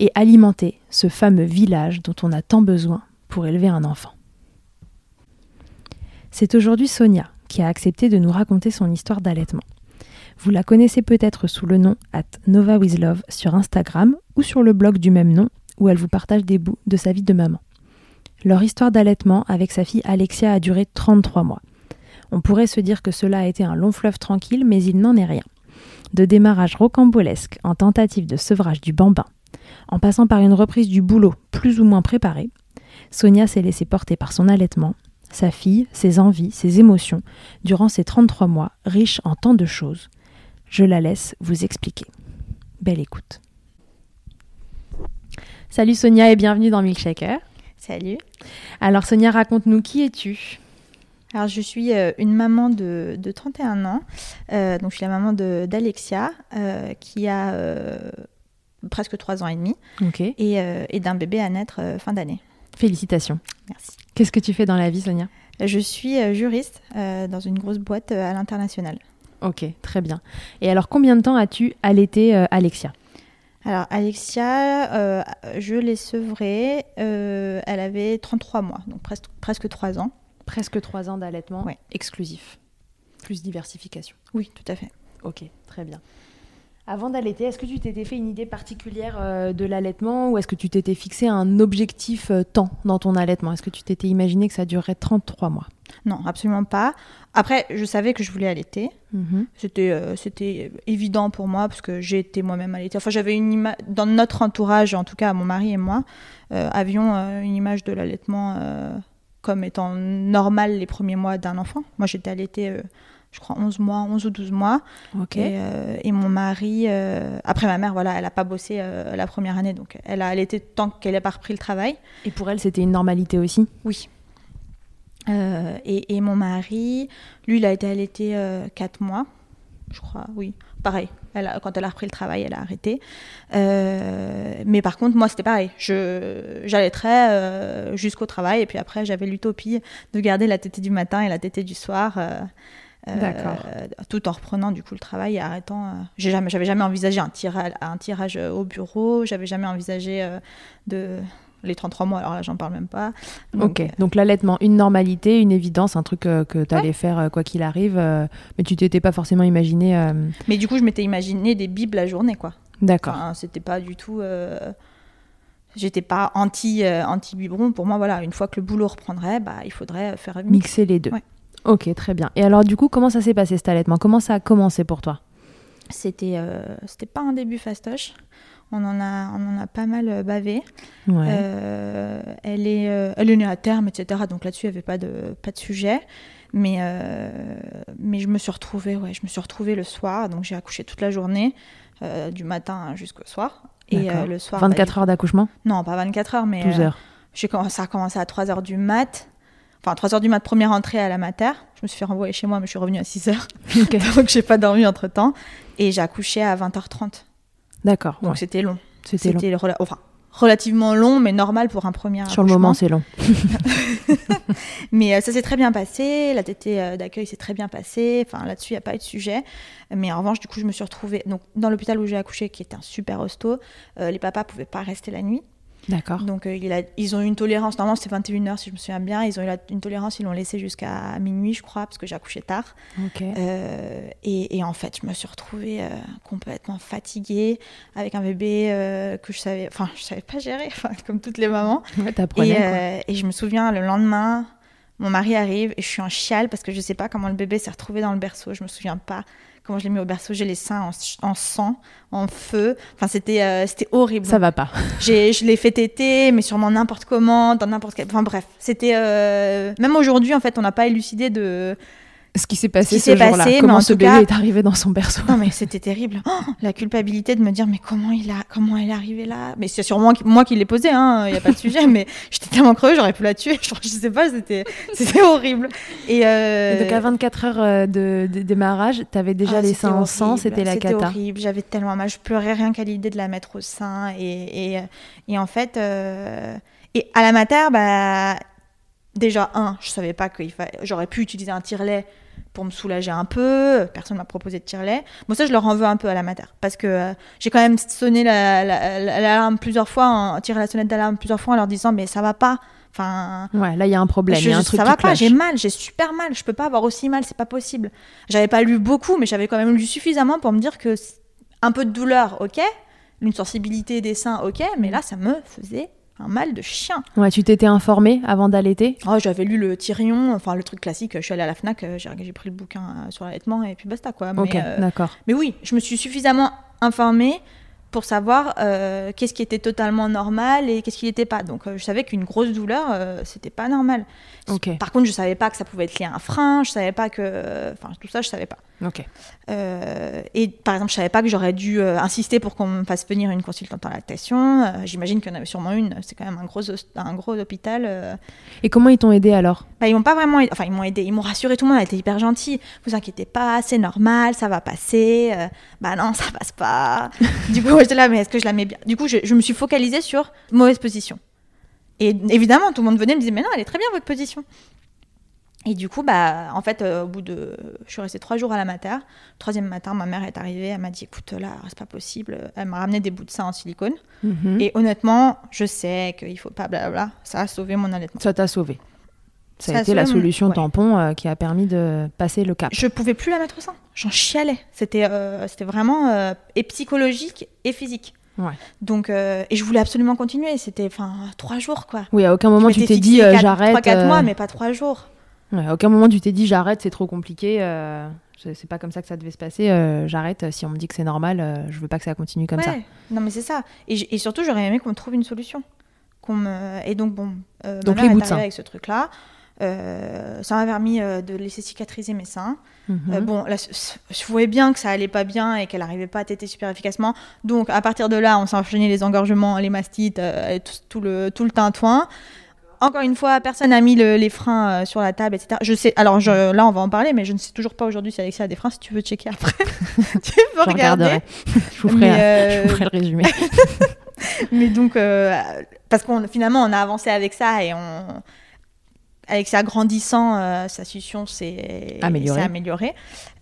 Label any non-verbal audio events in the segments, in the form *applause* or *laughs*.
et alimenter ce fameux village dont on a tant besoin pour élever un enfant. C'est aujourd'hui Sonia qui a accepté de nous raconter son histoire d'allaitement. Vous la connaissez peut-être sous le nom at Nova sur Instagram ou sur le blog du même nom où elle vous partage des bouts de sa vie de maman. Leur histoire d'allaitement avec sa fille Alexia a duré 33 mois. On pourrait se dire que cela a été un long fleuve tranquille, mais il n'en est rien. De démarrage rocambolesque en tentative de sevrage du bambin, en passant par une reprise du boulot plus ou moins préparée, Sonia s'est laissée porter par son allaitement, sa fille, ses envies, ses émotions, durant ces 33 mois riches en tant de choses. Je la laisse vous expliquer. Belle écoute. Salut Sonia et bienvenue dans Milkshaker. Salut. Alors Sonia, raconte-nous qui es-tu? Alors, je suis euh, une maman de, 31 ans. Euh, donc, je suis la maman d'Alexia, euh, qui a presque 3 ans et demi. Et, et d'un bébé à naître fin d'année. Félicitations. Merci. Qu'est-ce que tu fais dans la vie, Sonia? Je suis juriste dans une grosse boîte à l'international. Ok, très bien. Et alors, combien de temps as-tu allaité Alexia? Alors, Alexia, je l'ai sevrée, elle avait 33 mois, donc presque, presque 3 ans. Presque trois ans d'allaitement exclusif. Plus diversification. Oui, tout à fait. Ok, très bien. Avant d'allaiter, est-ce que tu t'étais fait une idée particulière euh, de l'allaitement ou est-ce que tu t'étais fixé un objectif euh, temps dans ton allaitement? Est-ce que tu t'étais imaginé que ça durerait 33 mois? Non, absolument pas. Après, je savais que je voulais allaiter. Mhm. C'était, euh, c'était évident pour moi parce que j'ai été moi-même allaitée. Enfin, j'avais une image, dans notre entourage, en tout cas mon mari et moi, avions une image de l'allaitement comme étant normal les premiers mois d'un enfant. Moi, j'étais allaitée, je crois, 11 mois, 11 ou 12 mois. Euh, et, mon mari, euh, après ma mère, voilà, elle n'a pas bossé la première année, donc elle a allaité tant qu'elle n'a pas repris le travail. Et pour elle, c'était une normalité aussi? Oui. Et, et, mon mari, lui, il a été allaité 4 mois, je crois, oui. Pareil, elle quand elle a repris le travail, elle a arrêté. Euh, mais par contre, moi, c'était pareil. J'allaiterais euh, jusqu'au travail et puis après, j'avais l'utopie de garder la tétée du matin et la tétée du soir. Euh, D'accord. tout en reprenant du coup le travail et arrêtant. j'ai jamais, j'avais jamais envisagé un tirage, un tirage au bureau. J'avais jamais envisagé de les 33 mois, alors là, j'en parle même pas. ok, donc l'allaitement, une normalité, une évidence, un truc euh, que tu allais faire euh, quoi qu'il arrive, euh, mais tu t'étais pas forcément imaginé. Mais du coup, je m'étais imaginé des bibles la journée, quoi. D'accord. Enfin, c'était pas du tout. J'étais pas anti, anti biberon. Pour moi, voilà, une fois que le boulot reprendrait, bah, il faudrait faire mixer les deux. Ok, très bien. Et alors, du coup, comment ça s'est passé cet allaitement? Comment ça a commencé pour toi? C'était, c'était pas un début fastoche on en a, on en a pas mal euh, bavé. Euh, elle, est, euh, elle est née à terme, etc. Donc là-dessus, il n'y avait pas de, pas de sujet. Mais, mais je me suis retrouvée, ouais, je me suis retrouvée le soir. Donc j'ai accouché toute la journée, du matin jusqu'au soir. Et le soir. 24 bah, heures d'accouchement? Non, pas 24 heures, mais. 12 heures. ça a commencé à 3 heures du mat. Enfin, 3 heures du mat, première entrée à la mater. Je me suis fait renvoyer chez moi, mais je suis revenue à 6 heures. *laughs* *laughs* donc j'ai pas dormi entre temps. Et j'ai accouché à 20h30. D'accord. Donc c'était long. C'était long. enfin, relativement long, mais normal pour un premier Sur le moment, c'est long. *laughs* mais euh, ça s'est très bien passé. La tétée euh, d'accueil s'est très bien passée. Enfin, là-dessus, il n'y a pas eu de sujet. Mais en revanche, du coup, je me suis retrouvée donc, dans l'hôpital où j'ai accouché, qui était un super hosto. Euh, les papas pouvaient pas rester la nuit. D'accord. Donc euh, il a, ils ont eu une tolérance, normalement c'était 21h si je me souviens bien, ils ont eu la- une tolérance, ils l'ont laissé jusqu'à minuit je crois, parce que j'ai accouché tard. Euh, et, et en fait je me suis retrouvée euh, complètement fatiguée, avec un bébé que je savais, enfin je savais pas gérer, *laughs* comme toutes les mamans. Ouais, Et, quoi. et je me souviens le lendemain, mon mari arrive et je suis en chiale parce que je sais pas comment le bébé s'est retrouvé dans le berceau, je me souviens pas. Comment je l'ai mis au berceau, j'ai les seins en, en sang, en feu. Enfin, c'était euh, c'était horrible. Ça va pas. *laughs* J'ai, je l'ai fait téter, mais sûrement n'importe comment, dans n'importe quel. Enfin bref, c'était. euh, Même aujourd'hui, en fait, on n'a pas élucidé de. Ce qui s'est passé qui ce jour-là. Comment en ce bébé cas- est arrivé dans son berceau. Non, mais c'était terrible. Oh, la culpabilité de me dire, mais comment il a, comment elle est arrivée là? Mais c'est sûrement moi qui l'ai posé, hein. Il y a pas de sujet. *laughs* mais j'étais tellement creuse, j'aurais pu la tuer. *laughs* Je, je sais pas, c'était, c'était horrible. Et, euh, Et donc à 24 heures euh, de, de démarrage, t'avais déjà Ah, les c'était seins en sang, c'était la cata. horrible, j'avais tellement mal, je pleurais rien qu'à l'idée de la mettre au sein. Et, et, et en fait, euh, et à la mater, bah, déjà, un, je savais pas que j'aurais pu utiliser un tire-lait pour me soulager un peu. Personne m'a proposé de tire-lait. Bon, ça, je leur en veux un peu à la mater. Parce que euh, j'ai quand même sonné la- la- la- l'alarme plusieurs fois, hein, tiré la sonnette d'alarme plusieurs fois en leur disant, mais ça va pas. Enfin, Ouais, là il y a un problème, je- y a un truc ça va pas, j'ai mal, j'ai super mal, je peux pas avoir aussi mal, c'est pas possible. J'avais pas lu beaucoup, mais j'avais quand même lu suffisamment pour me dire que un peu de douleur, ok, une sensibilité des seins, ok, mais là ça me faisait un mal de chien. Ouais, tu t'étais informée avant d'allaiter? Oh, j'avais lu le Tyrion, enfin le truc classique, je suis allée à la Fnac, euh, j'ai pris le bouquin euh, sur l'allaitement et puis basta quoi. Mais, Ok, euh, d'accord. mais oui, je me suis suffisamment informée pour savoir euh, qu'est-ce qui était totalement normal et qu'est-ce qui n'était pas. Donc euh, je savais qu'une grosse douleur, c'était pas normal. Par contre, je savais pas que ça pouvait être lié à un frein, je savais pas que. Enfin, tout ça, je savais pas. Euh, et par exemple, je savais pas que j'aurais dû euh, insister pour qu'on me fasse venir une consultante en lactation. Euh, J'imagine qu'il y en avait sûrement une, c'est quand même un gros, un gros hôpital. euh. Et comment ils t'ont aidé alors? Bah, ils m'ont pas vraiment aidé. Enfin, ils m'ont aidé, ils m'ont rassuré, tout le monde a été hyper gentil. Vous inquiétez pas, c'est normal, ça va passer. Euh, bah non, ça passe pas. *laughs* du coup, j'étais là, mais est-ce que je la mets bien? Du coup, je, je me suis focalisée sur mauvaise position. Et évidemment, tout le monde venait me disait, mais non, elle est très bien votre position. Et du coup, bah, en fait, euh, au bout de. Je suis restée trois jours à la mater. Le troisième matin, ma mère est arrivée. Elle m'a dit écoute, là, c'est pas possible. Elle m'a ramené des bouts de sein en silicone. Mhm. Et honnêtement, je sais qu'il faut pas blablabla. Ça a sauvé mon allaitement. Ça t'a sauvé. Ça, Ça a été la mon- solution ouais. tampon euh, qui a permis de passer le cap. Je pouvais plus la mettre au sein. J'en chialais. C'était euh, c'était vraiment et psychologique et physique. Ouais. Donc, euh, et je voulais absolument continuer. C'était enfin trois jours, quoi. Oui, à aucun moment tu t'es dit euh, j'arrête. Trois, quatre euh, mois, mais pas trois jours. ouais, à aucun moment tu t'es dit j'arrête, c'est trop compliqué. euh, c'est pas comme ça que ça devait se passer. j'arrête. Si on me dit que c'est normal, je veux pas que ça continue comme ça. Non, mais c'est ça. Et, surtout, j'aurais aimé qu'on trouve une solution. Qu'on me... Et donc, bon, Donc, ma les mère est de avec ce truc-là. Ça m'a permis de laisser cicatriser mes seins. Mhm. Euh, bon, là, je voyais bien que ça allait pas bien et qu'elle arrivait pas à téter super efficacement. Donc, à partir de là, on s'est enchaîné les engorgements, les mastites, euh, et tout, tout le, tout le tintouin. Encore une fois, personne n'a mis le- les freins euh, sur la table, etc. Je sais. Alors je- là, on va en parler, mais je ne sais toujours pas aujourd'hui si Alexia a des freins. Si tu veux checker après, *laughs* tu peux Je regarder. *laughs* je, vous ferai, je vous ferai le résumé. *laughs* mais donc, parce qu'on finalement, on a avancé avec ça et on, avec ça grandissant, euh, sa succion s'est Améliorée.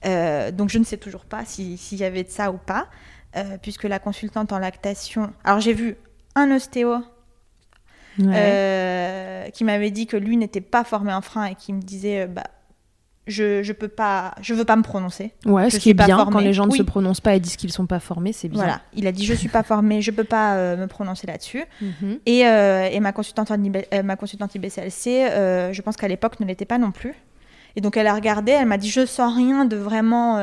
Euh, donc, je ne sais toujours pas si- s'il y avait de ça ou pas, euh, puisque la consultante en lactation. Alors, j'ai vu un ostéo Ouais. euh, qui m'avait dit que lui n'était pas formé en frein et qui me disait, euh, bah, je je peux pas, je veux pas me prononcer. Ouais, je ce qui est bien formée. quand les gens ne Oui. se prononcent pas et disent qu'ils sont pas formés, c'est bien. Voilà, il a dit je suis pas formé, je peux pas euh, me prononcer là-dessus. Mhm. Et, euh, et ma consultante, euh, ma consultante IBCLC, euh, je pense qu'à l'époque ne l'était pas non plus. Et donc elle a regardé, elle m'a dit je sens rien de vraiment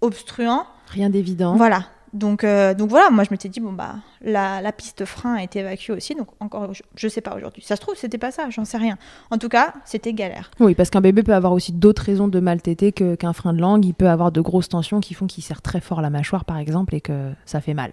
obstruant. Rien d'évident. Voilà. Donc, euh, donc voilà, moi je m'étais dit bon bah la, la piste frein a été évacuée aussi, donc encore je, sais pas aujourd'hui. Ça se trouve c'était pas ça, j'en sais rien. En tout cas c'était galère. Oui, parce qu'un bébé peut avoir aussi d'autres raisons de mal téter qu'un frein de langue. Il peut avoir de grosses tensions qui font qu'il serre très fort la mâchoire, par exemple, et que ça fait mal.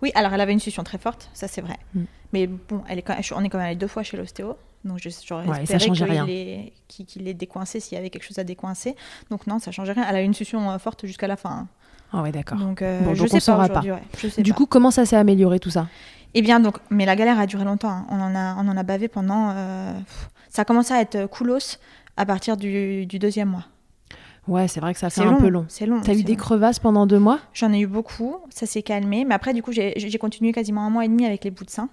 Oui, alors elle avait une succion très forte, ça c'est vrai. Mm. Mais bon, elle est quand on est quand même allé deux fois chez l'ostéo, donc je- j'aurais Ouais, espéré qu'il rien. ait- qu'il qu'il ait décoincé s'il y avait quelque chose à décoincer. Donc non, ça changeait rien. Elle a eu une succion euh, forte jusqu'à la fin. Ah ouais, d'accord. Donc, euh, Bon, je donc sais on saura pas ouais, je sais Du pas. coup, comment ça s'est amélioré tout ça Eh bien, donc, mais la galère a duré longtemps. hein. On, en a, on en a bavé pendant. euh, ça a commencé à être coolos à partir du, du deuxième mois. Ouais, c'est vrai que ça fait C'est un long, peu long. C'est long. T'as eu des long. crevasses pendant deux mois J'en ai eu beaucoup. Ça s'est calmé. Mais après, du coup, j'ai j'ai continué quasiment un mois et demi avec les bouts de sein.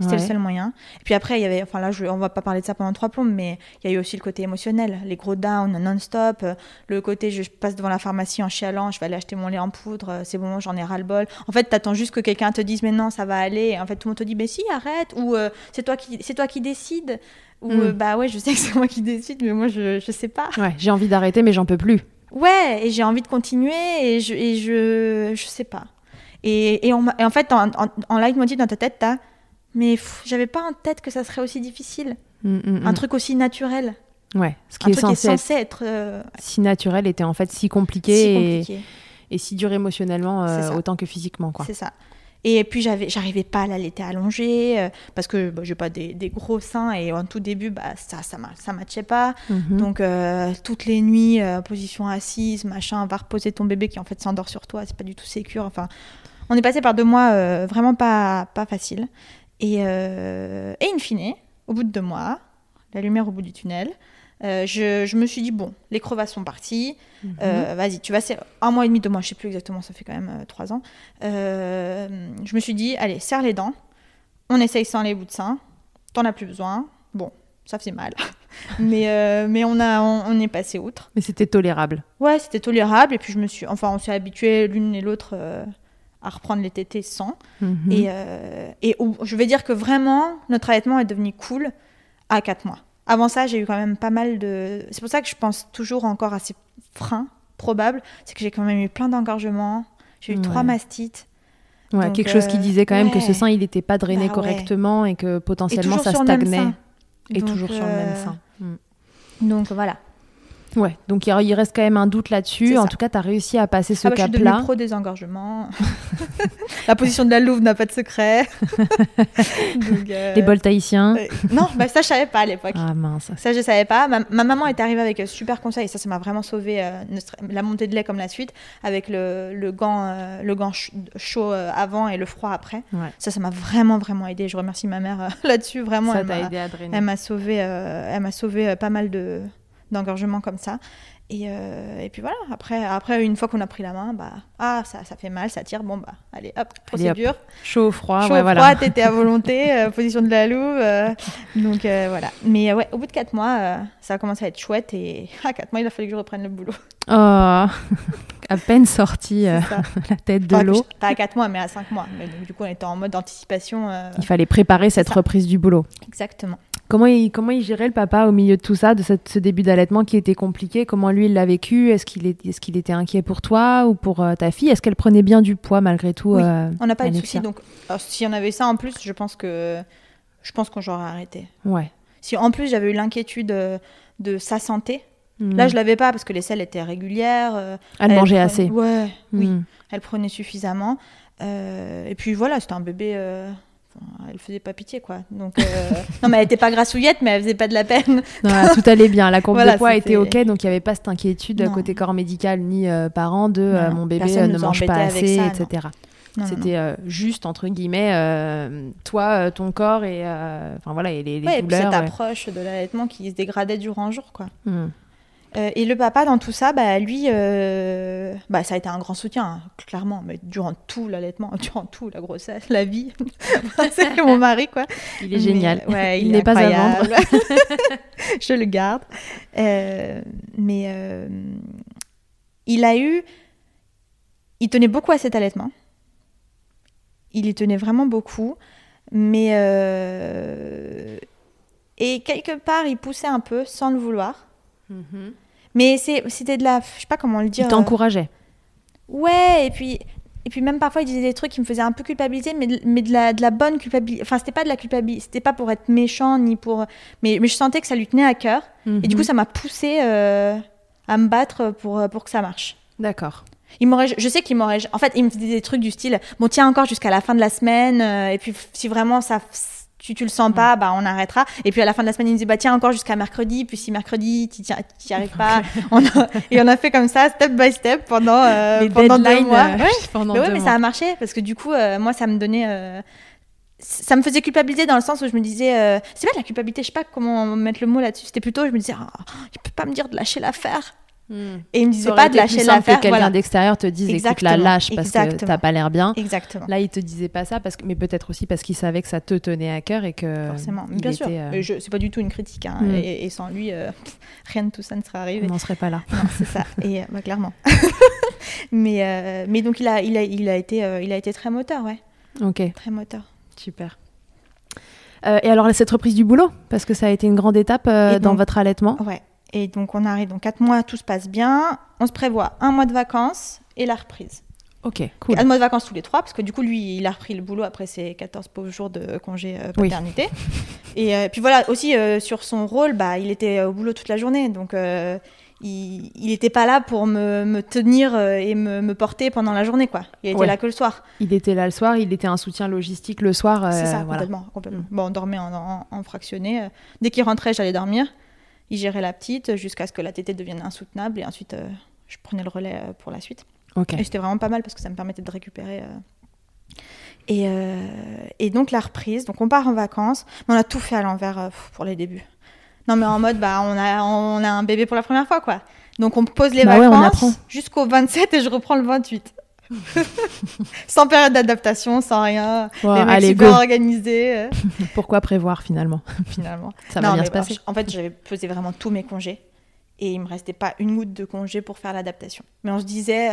C'était le seul moyen. Et puis après, il y avait, enfin là, je, on va pas parler de ça pendant trois plombes, mais il y a eu aussi le côté émotionnel, les gros downs non-stop, euh, le côté je passe devant la pharmacie en chialant, je vais aller acheter mon lait en poudre, euh, c'est bon, j'en ai ras le bol. En fait, tu attends juste que quelqu'un te dise mais non, ça va aller. Et en fait, tout le monde te dit mais si, arrête, ou euh, c'est toi qui, c'est toi qui décides, ou hmm. bah ouais, je sais que c'est moi qui décide, mais moi je, je sais pas. Ouais, j'ai envie d'arrêter, mais j'en peux plus. Ouais, et j'ai envie de continuer, et je, et je, je sais pas. Et, et, en fait, en, en, en leitmotiv dans ta tête, t'as mais j'avais pas en tête que ça serait aussi difficile. Mm, mm, un mm. truc aussi naturel. Ouais, ce qui un est, truc censé est, censé être, euh, si naturel était en fait si compliqué, Et, si dur émotionnellement euh, autant que physiquement quoi. C'est ça. Et puis j'avais, j'arrivais pas à l'allaiter allongée euh, parce que bah, j'ai pas des, des, gros seins et en tout début bah ça ça ça matchait pas. Mhm. Donc toutes les nuits position assise machin, va reposer ton bébé qui en fait s'endort sur toi, c'est pas du tout sécure. Enfin, on est passé par deux mois vraiment pas pas facile. Et, euh, et in fine, au bout de deux mois, la lumière au bout du tunnel, euh, je, je, me suis dit, bon, les crevasses sont parties, mhm. euh, vas-y, tu vas... Un mois et demi, deux mois, je sais plus exactement, ça fait quand même trois ans. je me suis dit, allez, serre les dents, on essaye sans les bouts de sein, t'en as plus besoin. Bon, ça faisait mal. *laughs* mais, mais on, a, on, est passé outre. Mais c'était tolérable. Ouais, c'était tolérable. Et puis je me suis... Enfin, on s'est habitués l'une et l'autre à reprendre les tétés sans. Mhm. Et, euh, et je vais dire que vraiment, notre allaitement est devenu cool à 4 mois. Avant ça, j'ai eu quand même pas mal de... C'est pour ça que je pense toujours encore à ces freins probables. C'est que j'ai quand même eu plein d'engorgements. J'ai eu trois mastites. Ouais, quelque chose qui euh, disait quand même que ce sein, il n'était pas drainé bah correctement et que potentiellement ça stagnait. Et toujours sur le même euh, sein. Mm. Donc voilà. Ouais, donc il reste quand même un doute là-dessus. En tout cas, tu as réussi à passer ce cap-là. Ah bah, je suis pro des engorgements. *laughs* la position de la louve n'a pas de secret. *laughs* Les bols tahitiens. Euh, non, bah, ça, je savais pas à l'époque. Ah mince. Ça, je savais pas. Ma, maman est arrivée avec un super conseil ça, ça m'a vraiment sauvé euh, la montée de lait comme la suite avec le, le gant, euh, le gant chaud avant et le froid après. Ça, ça m'a vraiment, vraiment aidé. Je remercie ma mère *laughs* là-dessus. Vraiment, ça t'a aidé à drainer. Elle m'a sauvé, elle m'a sauvé pas mal de d'engorgement comme ça. Et, euh, et, puis voilà, après, après une fois qu'on a pris la main, bah, ah, ça, ça fait mal, ça tire, bon, bah, allez, hop, procédure. Chaud, froid, Chaud, ouais, froid, voilà. t'étais à volonté, euh, *laughs* position de la louve. Euh, donc voilà. Mais ouais, au bout de 4 mois, ça a commencé à être chouette et *laughs* à 4 mois, il a fallu que je reprenne le boulot. Oh, *laughs* à peine sorti la tête de l'eau. Pas à 4 mois, mais à 5 mois. Mais du coup, on était en mode d'anticipation. il fallait préparer cette reprise du boulot. Exactement. Comment il, comment il gérait le papa au milieu de tout ça, de ce début d'allaitement qui était compliqué? Comment lui, il l'a vécu? Est-ce qu'il est, est qu'il était inquiet pour toi ou pour euh, ta fille? Est-ce qu'elle prenait bien du poids malgré tout euh, On n'a pas eu de soucis. Donc, si on avait ça en plus, je pense que je pense qu'on j'aurais arrêté. Ouais. Si en plus j'avais eu l'inquiétude euh, de, sa santé, hmm. là je l'avais pas parce que les selles étaient régulières. elle, mangeait assez. Ouais, oui. Hmm. Elle prenait suffisamment. et puis voilà, c'était un bébé elle faisait pas pitié quoi. Donc euh, *laughs* non mais elle était pas grassouillette mais elle faisait pas de la peine. tout allait bien, la courbe de poids était ok donc il y avait pas cette inquiétude côté corps médical ni euh, parents de euh, mon bébé ne mange pas assez etc. C'était juste entre guillemets toi ton corps et enfin voilà et les, les douleurs. Et cette approche de l'allaitement qui se dégradait durant un jour quoi. Hmm. Euh, et le papa, dans tout ça, bah, lui, euh, bah, ça a été un grand soutien, hein, clairement, mais durant tout l'allaitement, *laughs* durant tout la grossesse, la vie. *laughs* c'est mon mari, quoi. Il est génial. Ouais, il, n'est pas à vendre. *laughs* Je le garde. Euh, mais il a eu. Il tenait beaucoup à cet allaitement. Il y tenait vraiment beaucoup. Mais. Et quelque part, il poussait un peu, sans le vouloir. Mm mais c'était de la. Je sais pas comment le dire. Il t'encourageait. Ouais, et puis. Et puis même parfois, il disait des trucs qui me faisaient un peu culpabiliser, mais de, mais de, la, de la bonne culpabilité. Enfin, c'était pas de la culpabilité, c'était pas pour être méchant, ni pour... Mais, mais je sentais que ça lui tenait à cœur. Et du coup, mhm. ça m'a poussé euh, à me battre pour, pour que ça marche. D'accord. Il m'aurait, je sais qu'il m'aurait... En fait, il me disait des trucs du style, bon, tiens encore jusqu'à la fin de la semaine, euh, et puis si vraiment ça tu, tu le sens pas, bah on arrêtera. Et puis à la fin de la semaine, il me dit bah tiens encore jusqu'à mercredi. Puis si mercredi tu n'y arrives *laughs* pas, on et on a fait comme ça, step by step pendant euh, pendant deux mois. Euh, *laughs* pendant mais ouais, mais ça a marché parce que du coup, euh, moi ça me donnait ça me faisait culpabiliser dans le sens où je me disais c'est pas de la culpabilité je sais pas comment mettre le mot là-dessus c'était plutôt je me disais oh, il peut pas me dire de lâcher l'affaire Hmm. Et il me disait pas de lâcher l'affaire. que quelqu'un d'extérieur te dise écoute la lâche parce que t'as pas l'air bien. Exactement. Là, il te disait pas ça parce que, mais peut-être aussi parce qu'il savait que ça te tenait à cœur et que. Forcément, bien sûr. Euh... C'est pas du tout une critique. Hein. Hmm. Et, sans lui, euh, *laughs* rien de tout ça ne serait arrivé. On n'en serait pas là. C'est ça. *laughs* Et bah, clairement. *laughs* mais euh, mais donc il a il a il a été il a été très moteur, ouais. Ok. Très moteur. Super. et alors cette reprise du boulot, parce que ça a été une grande étape dans votre allaitement? Ouais. Et donc on arrive dans 4 mois, tout se passe bien. On se prévoit un mois de vacances et la reprise. Ok, cool. Un mois de vacances tous les trois, parce que du coup, lui, il a repris le boulot après ses 14 pauvres jours de congé euh, paternité. *laughs* Et euh, puis voilà, aussi euh, sur son rôle, bah, il était au boulot toute la journée. Donc il n'était pas là pour me, me tenir et me, me, porter pendant la journée. quoi. Il était là que le soir. Il était là le soir, il était un soutien logistique le soir. C'est ça, complètement. complètement. Mm. Bon, on dormait en, en fractionné. Dès qu'il rentrait, j'allais dormir il gérait la petite jusqu'à ce que la tétée devienne insoutenable et ensuite euh, je prenais le relais euh, pour la suite. Et c'était vraiment pas mal parce que ça me permettait de récupérer. Euh. Et, et, donc la reprise, donc on part en vacances, mais on a tout fait à l'envers pour les débuts. Non mais en mode bah on a on a un bébé pour la première fois quoi. Donc on pose les bah vacances jusqu'au 27 et je reprends le 28. *laughs* sans période d'adaptation, sans rien. les mecs organisés. *laughs* Pourquoi prévoir finalement? Finalement. *laughs* Ça va bien se passer. En fait, j'avais pesé vraiment tous mes congés et il me restait pas une goutte de congé pour faire l'adaptation. Mais on se disait,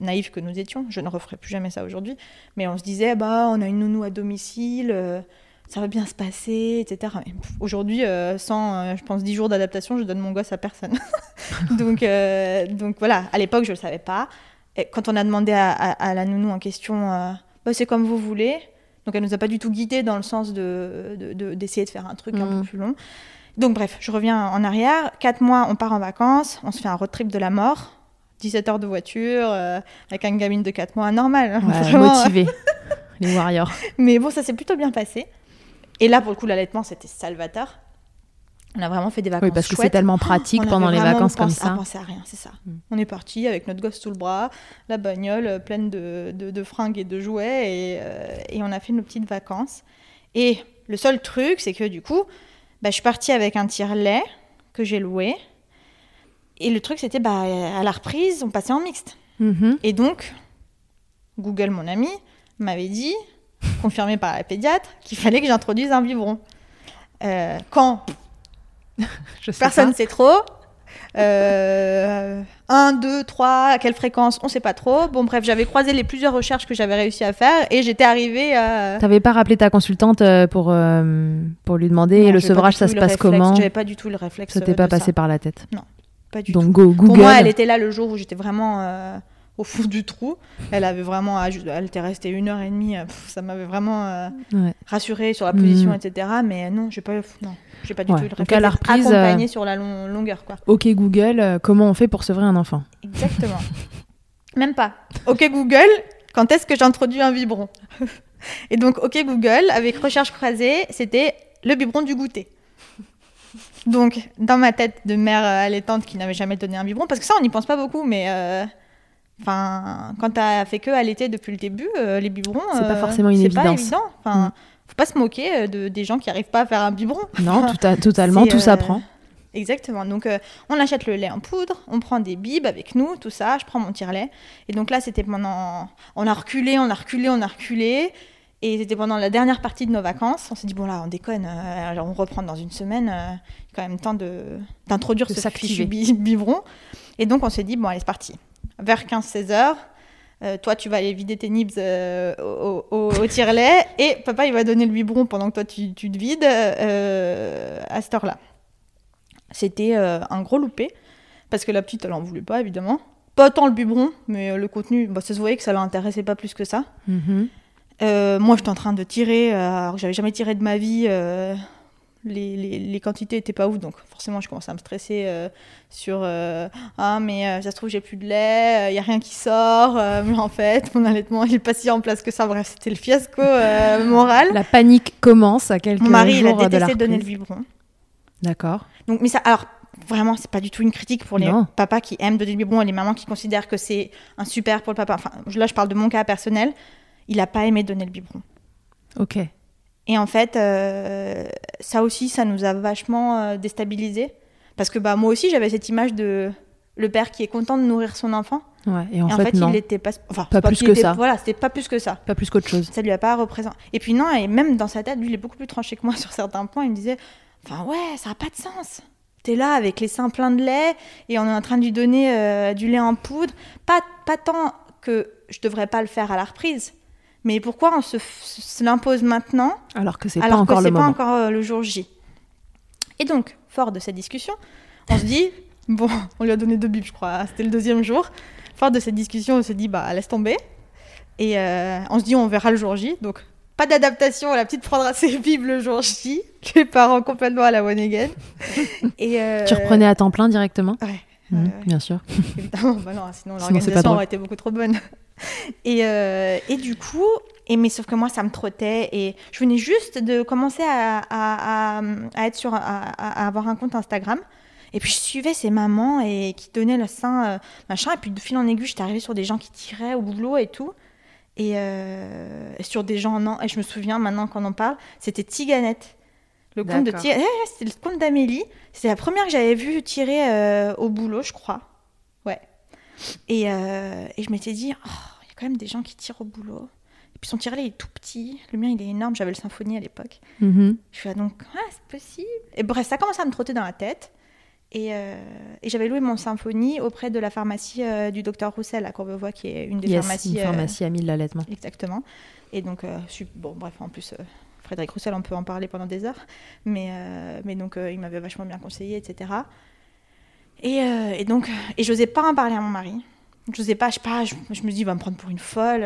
naïfs que nous étions, je ne referai plus jamais ça aujourd'hui, mais on se disait, bah, on a une nounou à domicile. Euh, ça va bien se passer, etc. Aujourd'hui, euh, sans, euh, je pense, 10 jours d'adaptation, je donne mon gosse à personne. donc, donc voilà, à l'époque, je ne le savais pas quand on a demandé à, la nounou en question, euh, bah, c'est comme vous voulez. Donc elle nous a pas du tout guidé dans le sens de, d'essayer de, faire un truc un peu mm. plus long. Donc bref, je reviens en arrière. Quatre mois, on part en vacances, on se fait un road trip de la mort. 17 heures de voiture, euh, avec une gamine de 4 mois, normal. Ouais, motivé, *laughs* les warriors. Mais bon, ça s'est plutôt bien passé. Et là, pour le coup, l'allaitement, c'était salvateur. On a vraiment fait des vacances. Oui, parce que c'est tellement *gasps* pratique pendant les vacances comme ça. On pensait à rien, c'est ça. Mm. On est parti avec notre gosse sous le bras, la bagnole euh, pleine de, de, fringues et de jouets, et, euh, et, on a fait nos petites vacances. Et le seul truc, c'est que du coup, bah, je suis partie avec un tire-lait que j'ai loué. Et le truc, c'était bah, à la reprise, on passait en mixte. Mm-hmm. Et donc, Google, mon ami, m'avait dit, confirmé par la pédiatre, qu'il fallait que j'introduise un biberon. Euh, quand *laughs* Personne ne sait trop. Euh, 1, 2, 3, à quelle fréquence, on ne sait pas trop. Bon, bref, j'avais croisé les plusieurs recherches que j'avais réussi à faire et j'étais arrivée à. T'avais pas rappelé ta consultante euh, pour, euh, pour lui demander le sevrage, ça se passe comment J'avais pas du tout le réflexe. Ça t'est pas passé par la tête Non, pas du Donc, tout. Go, Google. Pour moi, elle était là le jour où j'étais vraiment euh, au fond du trou. Elle avait vraiment, elle était restée une heure et demie. ça m'avait vraiment rassurée sur la position, mm. etc. Mais non, j'ai pas, non. J'ai pas du tout le Donc à la reprise, accompagné euh, sur la longueur quoi. Ok Google, euh, comment on fait pour sevrer un enfant? Exactement. *laughs* Même pas. Ok Google, quand est-ce que j'introduis un biberon? *laughs* Et donc ok Google, avec recherche croisée, c'était le biberon du goûter. Donc dans ma tête de mère euh, allaitante qui n'avait jamais donné un biberon, parce que ça on n'y pense pas beaucoup, mais Enfin, quand t'as fait que allaiter depuis le début, les biberons, c'est pas forcément une évidence. Pas évident. Enfin, mm faut pas se moquer euh, de, des gens qui arrivent pas à faire un biberon. Non, tout totalement, tout s'apprend. Euh, exactement. Donc, euh, on achète le lait en poudre, on prend des bibes avec nous, tout ça. Je prends mon tire-lait. Et donc là, c'était pendant. On a reculé, on a reculé, on a reculé. Et c'était pendant la dernière partie de nos vacances. On s'est dit, bon là, on déconne, on reprend dans une semaine. il y a quand même temps d'introduire ce fichu biberon. Et donc, on s'est dit, bon, allez, c'est parti. Vers 15-16 heures, euh, toi, tu vas aller vider tes nibs euh, au, au, tire-lait et papa, il va donner le biberon pendant que toi, tu, tu te vides euh, à cette heure-là. C'était un gros loupé parce que la petite, elle en voulait pas, évidemment. Pas tant le biberon, mais le contenu, bah, ça se voyait que ça l'intéressait pas plus que ça. Mm-hmm. moi, j'étais en train de tirer, alors que j'avais jamais tiré de ma vie les, les, les, quantités étaient pas ouf, donc forcément je commençais à me stresser euh, sur euh, ah mais euh, ça se trouve j'ai plus de lait, il y a rien qui sort, *laughs* mais en fait mon allaitement il est pas si en place que ça. Bref, c'était le fiasco *laughs* moral. La panique commence à quelques Mon mari il a détesté de donner le biberon. D'accord. Donc mais ça alors vraiment c'est pas du tout une critique pour les papas qui aiment donner le biberon et les mamans qui considèrent que c'est un super pour le papa. Enfin là je parle de mon cas personnel, il a pas aimé donner le biberon. OK. Et en fait, euh, ça aussi, ça nous a vachement euh, déstabilisés. Parce que bah, moi aussi, j'avais cette image de le père qui est content de nourrir son enfant. Ouais, et en, fait, il n'était pas. Enfin, pas plus que ça. Voilà, c'était pas plus que ça. Pas plus qu'autre chose. Ça lui a pas représenté. Et puis non, et même dans sa tête, lui, il est beaucoup plus tranché que moi *laughs* sur certains points. Il me disait, enfin ouais, ça n'a pas de sens. T'es là avec les seins pleins de lait et on est en train de lui donner euh, du lait en poudre. Pas, pas tant que je devrais pas le faire à la reprise, mais pourquoi on se, l'impose maintenant alors que c'est pas encore le pas encore euh, le jour J? Et donc, fort de cette discussion, on se dit *laughs* bon, on lui a donné deux bibes, je crois. C'était le deuxième jour. Fort de cette discussion, on se dit bah laisse tomber. Et euh, on se dit on verra le jour J. Donc pas d'adaptation, la petite prendra ses *laughs* bibes le jour J. Les parents complètement à la one again. *laughs* Et euh, Tu reprenais à temps plein directement? Ouais. Mmh, bien sûr. Évidemment, bah non, sinon l'organisation aurait été beaucoup trop bonne. *laughs* Et, euh, et du coup, et, mais sauf que moi, ça me trottait et je venais juste de commencer à, à, à, être sur, à, avoir un compte Instagram. Et puis je suivais ces mamans et qui donnaient le sein, euh, machin. Et puis de fil en aiguille, j'étais arrivée sur des gens qui tiraient au boulot et tout. Euh, et, sur des gens, non. Et je me souviens maintenant qu'on en parle, c'était Tiganette. Le compte de Tiganette. Eh, c'était le compte d'Amélie. C'était la première que j'avais vue tirer euh, au boulot, je crois. Ouais. Et, euh, et je m'étais dit, oh, quand même des gens qui tirent au boulot. Et puis son tiret, il est tout petit. Le mien, il est énorme. J'avais le symphonie à l'époque. Mm-hmm. Je suis là, donc, ah, c'est possible. Et bref, ça commence à me trotter dans la tête. Euh, et, j'avais loué mon symphonie auprès de la pharmacie euh, du docteur Roussel à Courbevoie, qui est une des pharmacies. Une euh, pharmacie amie de l'allaitement. Exactement. Et donc, bon, bref, en plus, Frédéric Roussel, on peut en parler pendant des heures. Mais, mais donc, il m'avait vachement bien conseillé, etc. Et, et donc, et j'osais pas en parler à mon mari. Je n'osais pas, je sais pas, je, me dis, il va me prendre pour une folle.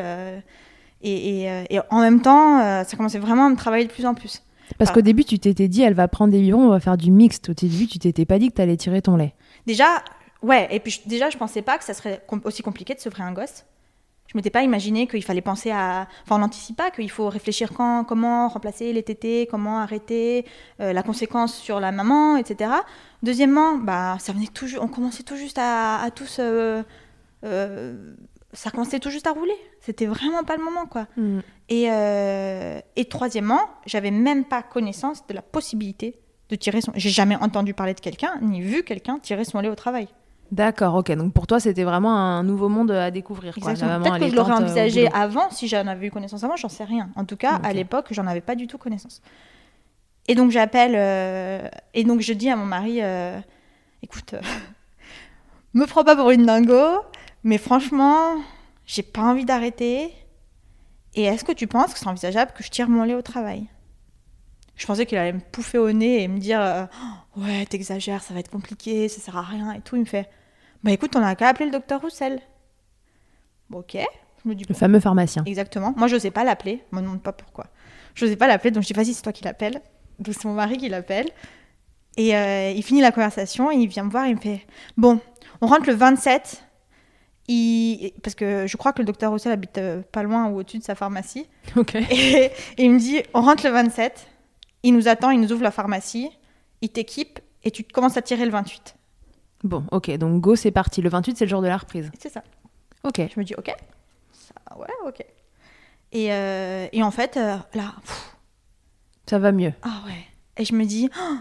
Et, et, en même temps, ça commençait vraiment à me travailler de plus en plus. Parce qu'au début, tu t'étais dit, elle va prendre des biberons, on va faire du mixte. Au début, tu t'étais pas dit que tu allais tirer ton lait. Déjà, ouais. Et puis déjà, je pensais pas que ça serait aussi compliqué de s'offrir un gosse. Je m'étais pas imaginé qu'il fallait penser à. Enfin, on n'anticipe pas qu'il faut réfléchir quand, comment remplacer les tétés, comment arrêter, euh, la conséquence sur la maman, etc. Deuxièmement, bah, ça venait tout, on commençait tout juste à, tous. Euh, euh, ça commençait tout juste à rouler. C'était vraiment pas le moment, quoi. Mm. Et, euh, et troisièmement, j'avais même pas connaissance de la possibilité de tirer son. J'ai jamais entendu parler de quelqu'un ni vu quelqu'un tirer son lait au travail. D'accord, ok. Donc pour toi, c'était vraiment un nouveau monde à découvrir. Peut-être que je l'aurais euh, envisagé avant, si j'en avais eu connaissance avant, j'en sais rien. En tout cas, à l'époque, j'en avais pas du tout connaissance. Et donc j'appelle, euh, et donc je dis à mon mari, écoute, *laughs* me prends pas pour une dingo, mais franchement, j'ai pas envie d'arrêter. Et est-ce que tu penses que c'est envisageable que je tire mon lait au travail? Je pensais qu'il allait me pouffer au nez et me dire euh, Ouais, t'exagères, ça va être compliqué, ça sert à rien et tout. Il me fait Bah écoute, on a qu'à appeler le docteur Roussel. Bon, ok. Je me dis, le fameux pharmacien. Exactement. Moi, je n'osais pas l'appeler. Je me demande pas pourquoi. Je n'osais pas l'appeler, donc je dis Vas-y, c'est toi qui l'appelle. *laughs* Donc c'est mon mari qui l'appelle. Et euh, il finit la conversation, et il vient me voir et il me fait Bon, on rentre le 27 parce que je crois que le docteur Roussel habite euh, pas loin ou au-dessus de sa pharmacie. Ok. *laughs* Et, il me dit on rentre le 27, il nous attend, il nous ouvre la pharmacie, il t'équipe et tu commences à tirer le 28. Bon, ok, donc go, c'est parti. Le 28, c'est le jour de la reprise. C'est ça. Ok. Je me dis ok. Ça, ouais, ok. Et, euh, et en fait, euh, là. ça va mieux. Ah ouais. Et je me dis oh,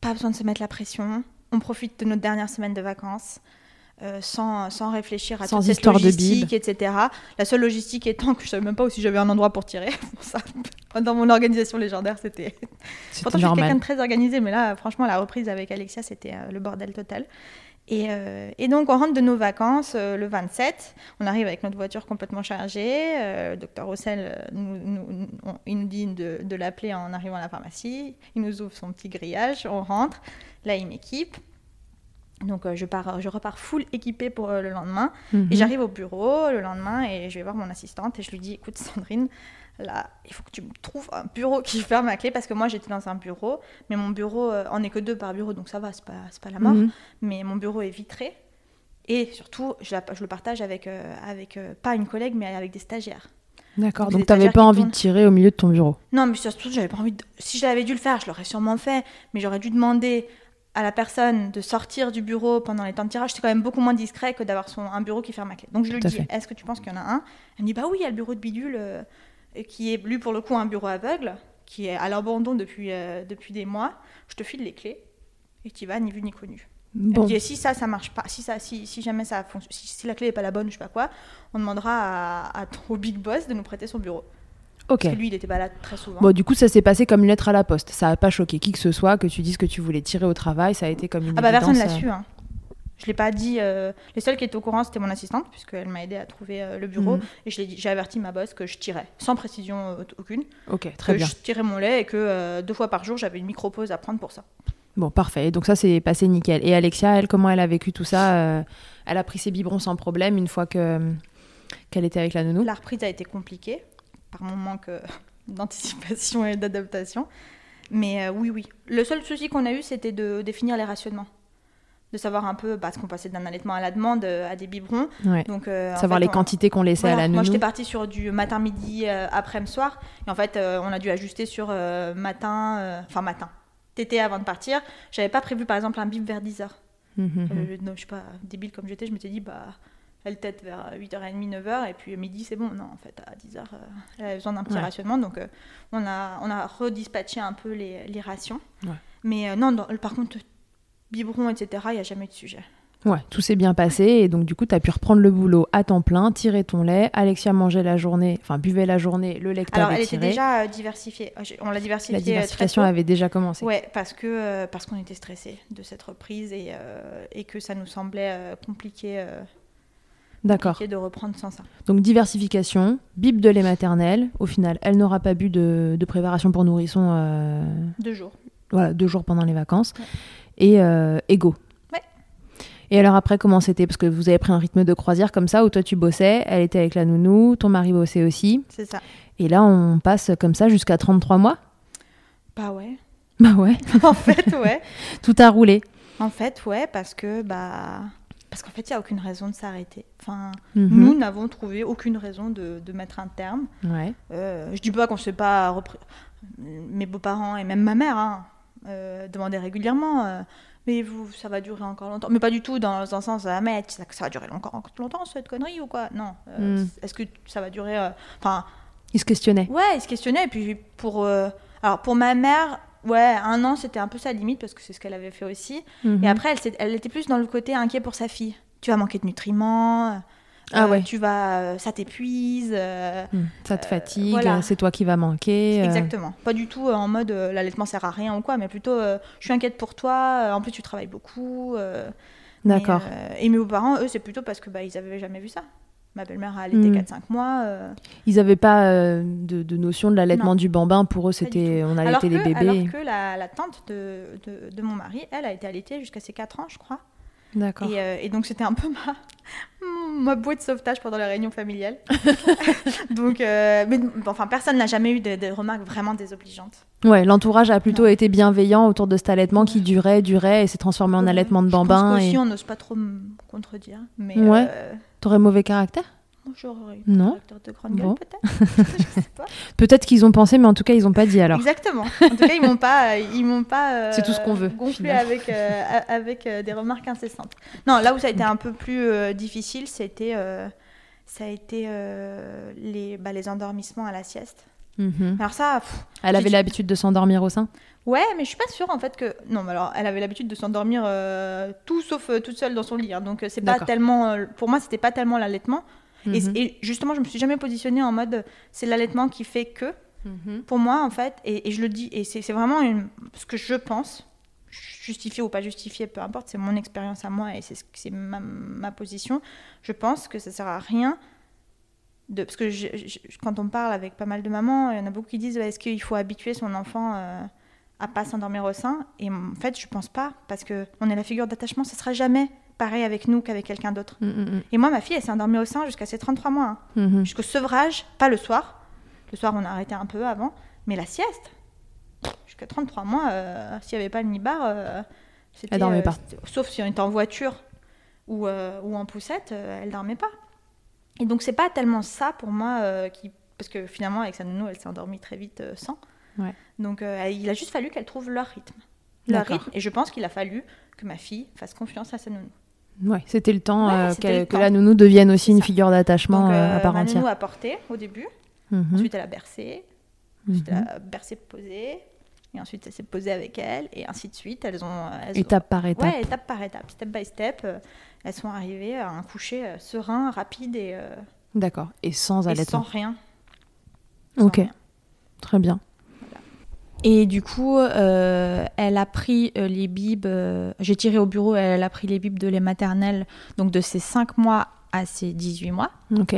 pas besoin de se mettre la pression. On profite de notre dernière semaine de vacances. Euh, sans, sans, réfléchir à sans toute cette logistique, etc. La seule logistique étant que je savais même pas si j'avais un endroit pour tirer. *laughs* ça, *laughs* dans mon organisation légendaire, c'était. *laughs* Pourtant, je suis quelqu'un de très organisé, mais là, franchement, la reprise avec Alexia, c'était euh, le bordel total. Et, euh, et, donc, on rentre de nos vacances le 27. On arrive avec notre voiture complètement chargée. le docteur Rossel, nous, il nous dit de, de l'appeler en arrivant à la pharmacie. Il nous ouvre son petit grillage. On rentre. Là, il m'équipe. Donc euh, je, pars, je repars full équipée pour euh, le lendemain. Et mhm. j'arrive au bureau le lendemain et je vais voir mon assistante et je lui dis, écoute Sandrine, là, il faut que tu me trouves un bureau qui ferme ma clé parce que moi j'étais dans un bureau, mais mon bureau, euh, on n'est que deux par bureau, donc ça va, c'est pas, pas la mort. Mhm. Mais mon bureau est vitré et surtout, je, je le partage avec, avec pas une collègue, mais avec des stagiaires. D'accord, donc tu n'avais pas envie de tirer au milieu de ton bureau? Non, mais surtout, j'avais pas envie de... Si j'avais dû le faire, je l'aurais sûrement fait, mais j'aurais dû demander à la personne de sortir du bureau pendant les temps de tirage, c'est quand même beaucoup moins discret que d'avoir son, un bureau qui ferme à clé. Donc je lui dis, est-ce que tu penses qu'il y en a un? Elle me dit, bah oui, il y a le bureau de bidule, euh, qui est lui pour le coup un bureau aveugle, qui est à l'abandon depuis, euh, depuis des mois. Je te file les clés et tu vas ni vu ni connu. Bon. dit, si ça, ça marche pas, si, ça, si, si jamais ça fonctionne, si, la clé n'est pas la bonne, je sais pas quoi, on demandera à, au *laughs* big boss de nous prêter son bureau. Ok. Parce que lui, il n'était pas là très souvent. Bon, du coup, ça s'est passé comme une lettre à la poste. Ça n'a pas choqué qui que ce soit, que tu dises que tu voulais tirer au travail, ça a été comme une. Ah bah personne l'a euh. su. Hein. Je l'ai pas dit. Euh, les seuls qui étaient au courant, c'était mon assistante, puisqu'elle m'a aidé à trouver euh, le bureau. Mhm. Et j'ai averti ma boss que je tirais, sans précision aucune. Ok, très que bien. Je tirais mon lait et que deux fois par jour, j'avais une micro-pause à prendre pour ça. Bon, parfait. Donc ça, c'est passé nickel. Et Alexia, elle, comment elle a vécu tout ça Elle a pris ses biberons sans problème une fois que qu'elle était avec la nounou? La reprise a été compliquée par mon manque *laughs* d'anticipation et d'adaptation. Mais oui, oui. Le seul souci qu'on a eu, c'était de définir les rationnements de savoir un peu parce qu'on passait d'un allaitement à la demande euh, à des biberons. Donc euh, savoir les quantités qu'on laissait à la nounou. Moi j'étais partie sur du matin midi euh, après-midi soir et en fait on a dû ajuster sur matin enfin matin. Tété avant de partir, j'avais pas prévu par exemple un bib vers 10h. Mmh, mmh, mmh. je suis pas débile comme j'étais, je m'étais dit bah elle tête vers 8h30 9h et puis midi c'est bon. Non, en fait à 10h elle avait besoin d'un petit rationnement donc on a on a redispatché un peu les, les rations. Mais non, par contre biberon, etc., il n'y a jamais de sujet. Ouais, tout s'est bien passé et donc du coup, tu as pu reprendre le boulot à temps plein, tirer ton lait. Alexia mangeait la journée, enfin buvait la journée, le lait que Alors, elle était déjà euh, diversifiée. Euh, on l'a diversifiée. La euh, diversification avait déjà commencé. Ouais, parce que parce qu'on était stressé de cette reprise et, et que ça nous semblait compliqué. D'accord. de reprendre sans ça. Donc diversification, bib de lait maternel. Au final, elle n'aura pas bu de, de préparation pour nourrisson. Deux jours. Voilà, deux jours pendant les vacances et euh, Ego. Ouais. Et alors après, comment c'était? Parce que vous avez pris un rythme de croisière comme ça, où toi tu bossais, elle était avec la nounou, ton mari bossait aussi. C'est ça. Et là, on passe comme ça jusqu'à 33 mois? Bah ouais. Bah ouais. *laughs* en fait, ouais. *laughs* Tout a roulé. En fait, ouais, parce que bah parce qu'en fait, il n'y a aucune raison de s'arrêter. Enfin, mhm. nous n'avons trouvé aucune raison de, de, mettre un terme. Ouais. Euh, je dis pas qu'on ne s'est pas repris. Mes beaux-parents et même ma mère hein, euh, demander régulièrement euh, mais vous, ça va durer encore longtemps. Mais pas du tout dans, un sens, ah, mais ça, ça va durer encore, longtemps cette connerie ou quoi? Non. Euh, hmm. Est-ce que ça va durer. Enfin. il se questionnait. Ouais, il se questionnait. Et puis pour. alors pour ma mère, ouais, un an c'était un peu sa limite parce que c'est ce qu'elle avait fait aussi. Mhm. Et après, elle, elle était plus dans le côté inquiet pour sa fille. Tu vas manquer de nutriments. Ah euh, ouais. Tu vas, euh, ça t'épuise. Euh, hmm. ça te fatigue, c'est toi qui vas manquer. Exactement. Pas du tout en mode l'allaitement sert à rien ou quoi, mais plutôt je suis inquiète pour toi. en plus, tu travailles beaucoup. D'accord. et mes beaux-parents, eux, c'est plutôt parce que bah, ils avaient jamais vu ça. Ma belle-mère a allaité 4-5 hmm. mois. Ils n'avaient pas de, notion de l'allaitement du bambin. Pour eux, c'était on allaitait les bébés. Alors que la, tante de, de, de, mon mari, elle a été allaitée jusqu'à ses 4 ans, je crois. D'accord. Et, et, donc, c'était un peu ma, *laughs* ma bouée de sauvetage pendant les réunions familiales. *laughs* Donc, euh, mais enfin, personne n'a jamais eu de, remarques vraiment désobligeantes. Ouais, l'entourage a plutôt été bienveillant autour de cet allaitement qui durait, durait et s'est transformé en allaitement de bambin. Je pense et... on n'ose pas trop me contredire. Mais ouais. Euh, T'aurais mauvais caractère J'aurais non. de grande gueule, peut-être. *laughs* peut-être qu'ils ont pensé, mais en tout cas, ils n'ont pas dit alors. Exactement. En tout cas, ils m'ont pas, ils m'ont pas. Euh, C'est tout ce qu'on veut. Gonflé avec euh, avec euh, des remarques incessantes. Non, là où ça a été un peu plus difficile, c'était ça a été les bah, les endormissements à la sieste. Mhm. Alors ça. elle avait l'habitude de s'endormir au sein. Ouais, mais je suis pas sûre en fait que non. Mais alors, elle avait l'habitude de s'endormir tout sauf toute seule dans son lit. Hein. donc c'est pas tellement. pour moi, c'était pas tellement l'allaitement. Mhm. Et, justement, je me suis jamais positionnée en mode c'est l'allaitement qui fait que. Mhm. Pour moi, en fait, et, je le dis, et c'est vraiment ce que je pense, justifié ou pas justifié, peu importe, c'est mon expérience à moi et c'est ma, ma, position. Je pense que ça sert à rien. De, parce que quand on parle avec pas mal de mamans, il y en a beaucoup qui disent est-ce qu'il faut habituer son enfant euh, à pas s'endormir au sein Et en fait, je pense pas, parce qu'on est la figure d'attachement, ce sera jamais pareil avec nous qu'avec quelqu'un d'autre. Mm, mm, mm. Et moi, ma fille, elle s'est endormie au sein jusqu'à ses 33 mois. Hein. Jusqu'au sevrage, pas le soir. Le soir, on a arrêté un peu avant. Mais la sieste, jusqu'à 33 mois, euh, s'il n'y avait pas le nibar, euh, c'était, elle dormait pas. Euh, sauf si on était en voiture ou, ou en poussette, elle dormait pas. Et donc, c'est pas tellement ça pour moi qui. Parce que finalement, avec sa nounou, elle s'est endormie très vite sans. Donc, il a juste fallu qu'elle trouve leur rythme. Leur rythme. Et je pense qu'il a fallu que ma fille fasse confiance à sa nounou. Ouais, c'était le temps euh, que la nounou devienne aussi une figure d'attachement euh, à part ma entière. nounou a porté au début, mhm. ensuite elle a bercé, ensuite elle a mhm. bercé posé, et Et ensuite, elle s'est posée avec elle, et ainsi de suite. Elles ont. Elles étape par étape. Ouais, étape par étape, step by step. elles sont arrivées à un coucher serein, rapide et. D'accord. Et sans allaitement. sans rien. ok. Très bien. Et du coup, euh, elle a pris euh, les bibes, euh, j'ai tiré au bureau, elle a pris les bibes de lait maternel, donc de ses 5 mois à ses 18 mois. Ok.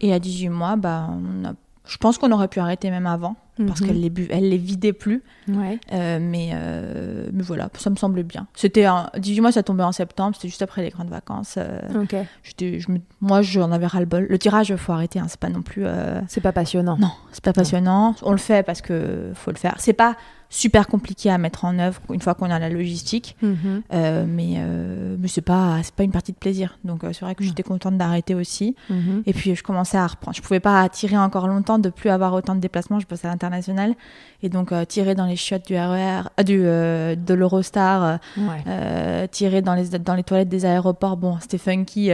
Et à 18 mois, bah, on a je pense qu'on aurait pu arrêter même avant, parce mhm. qu'elle les, elle les vidait plus. Ouais. Euh, mais, euh, mais voilà, ça me semblait bien. C'était 18 mois, ça tombait en septembre, c'était juste après les grandes vacances. Euh. Je me, moi, j'en avais ras-le-bol. Le tirage, il faut arrêter, hein, c'est pas non plus. C'est pas passionnant. Non, c'est pas passionnant. On le fait parce que faut le faire. C'est pas super compliqué à mettre en œuvre une fois qu'on a la logistique. Mhm. Euh, mais euh, mais c'est pas c'est pas une partie de plaisir. Donc euh, c'est vrai que j'étais contente d'arrêter aussi. Mhm. Et puis je commençais à reprendre. Je pouvais pas tirer encore longtemps de plus avoir autant de déplacements. Je bossais à l'international et donc tirer dans les chiottes du RER, e du de l'Eurostar, tirer dans les dans les toilettes des aéroports. Bon, c'était funky.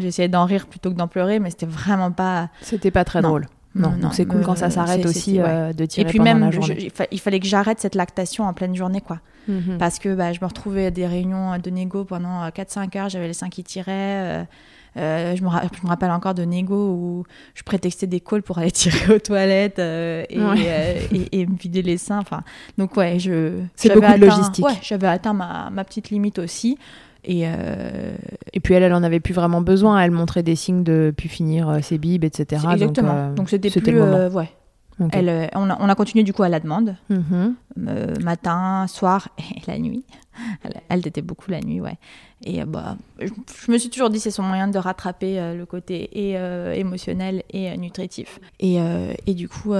J'essayais d'en rire plutôt que d'en pleurer, mais c'était vraiment pas. C'était pas très drôle. Non, c'est cool quand ça s'arrête aussi euh, de tirer Et puis pendant même, la journée. il fallait que j'arrête cette lactation en pleine journée, quoi. Mhm. Parce que bah, je me retrouvais à des réunions de négo pendant 4-5 heures, j'avais les seins qui tiraient. Euh, euh, je, me je, me rappelle encore de négo où je prétextais des calls pour aller *laughs* tirer aux toilettes et, et, me vider les seins. Enfin, donc ouais, je. C'est beaucoup atteint, de logistique. Ouais, j'avais atteint ma, ma, petite limite aussi. Et, euh, et puis elle, elle en avait plus vraiment besoin. Elle montrait des signes de pu finir euh, ses bibes, etc. Exactement. Euh, donc c'était plus le moment. ouais. Elle, on, a, on, a, continué du coup à la demande, mm-hmm. matin, soir *laughs* et la nuit. Elle, elle était beaucoup la nuit, ouais. Et bah, je, me suis toujours dit c'est son moyen de rattraper le côté et émotionnel et nutritif. Et, et, du coup,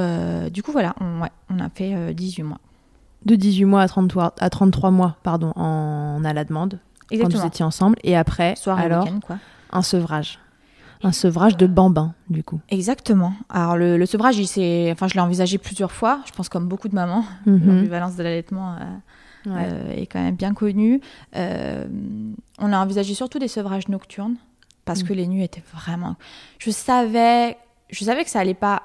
du coup voilà, on, ouais, on a fait 18 mois. De 18 mois à 33, à 33 mois, pardon, en à la demande. Exactement. quand vous étiez ensemble. Et après, Soir alors, quoi. un sevrage. Un sevrage de bambin, du coup. Exactement. Alors, le, sevrage, il enfin, je l'ai envisagé plusieurs fois, je pense comme beaucoup de mamans. *laughs* Mhm. L'ambivalence de l'allaitement euh, euh, est quand même bien connue. Euh, on a envisagé surtout des sevrages nocturnes, parce que mhm. les nuits étaient vraiment... Je savais, je savais que ça allait pas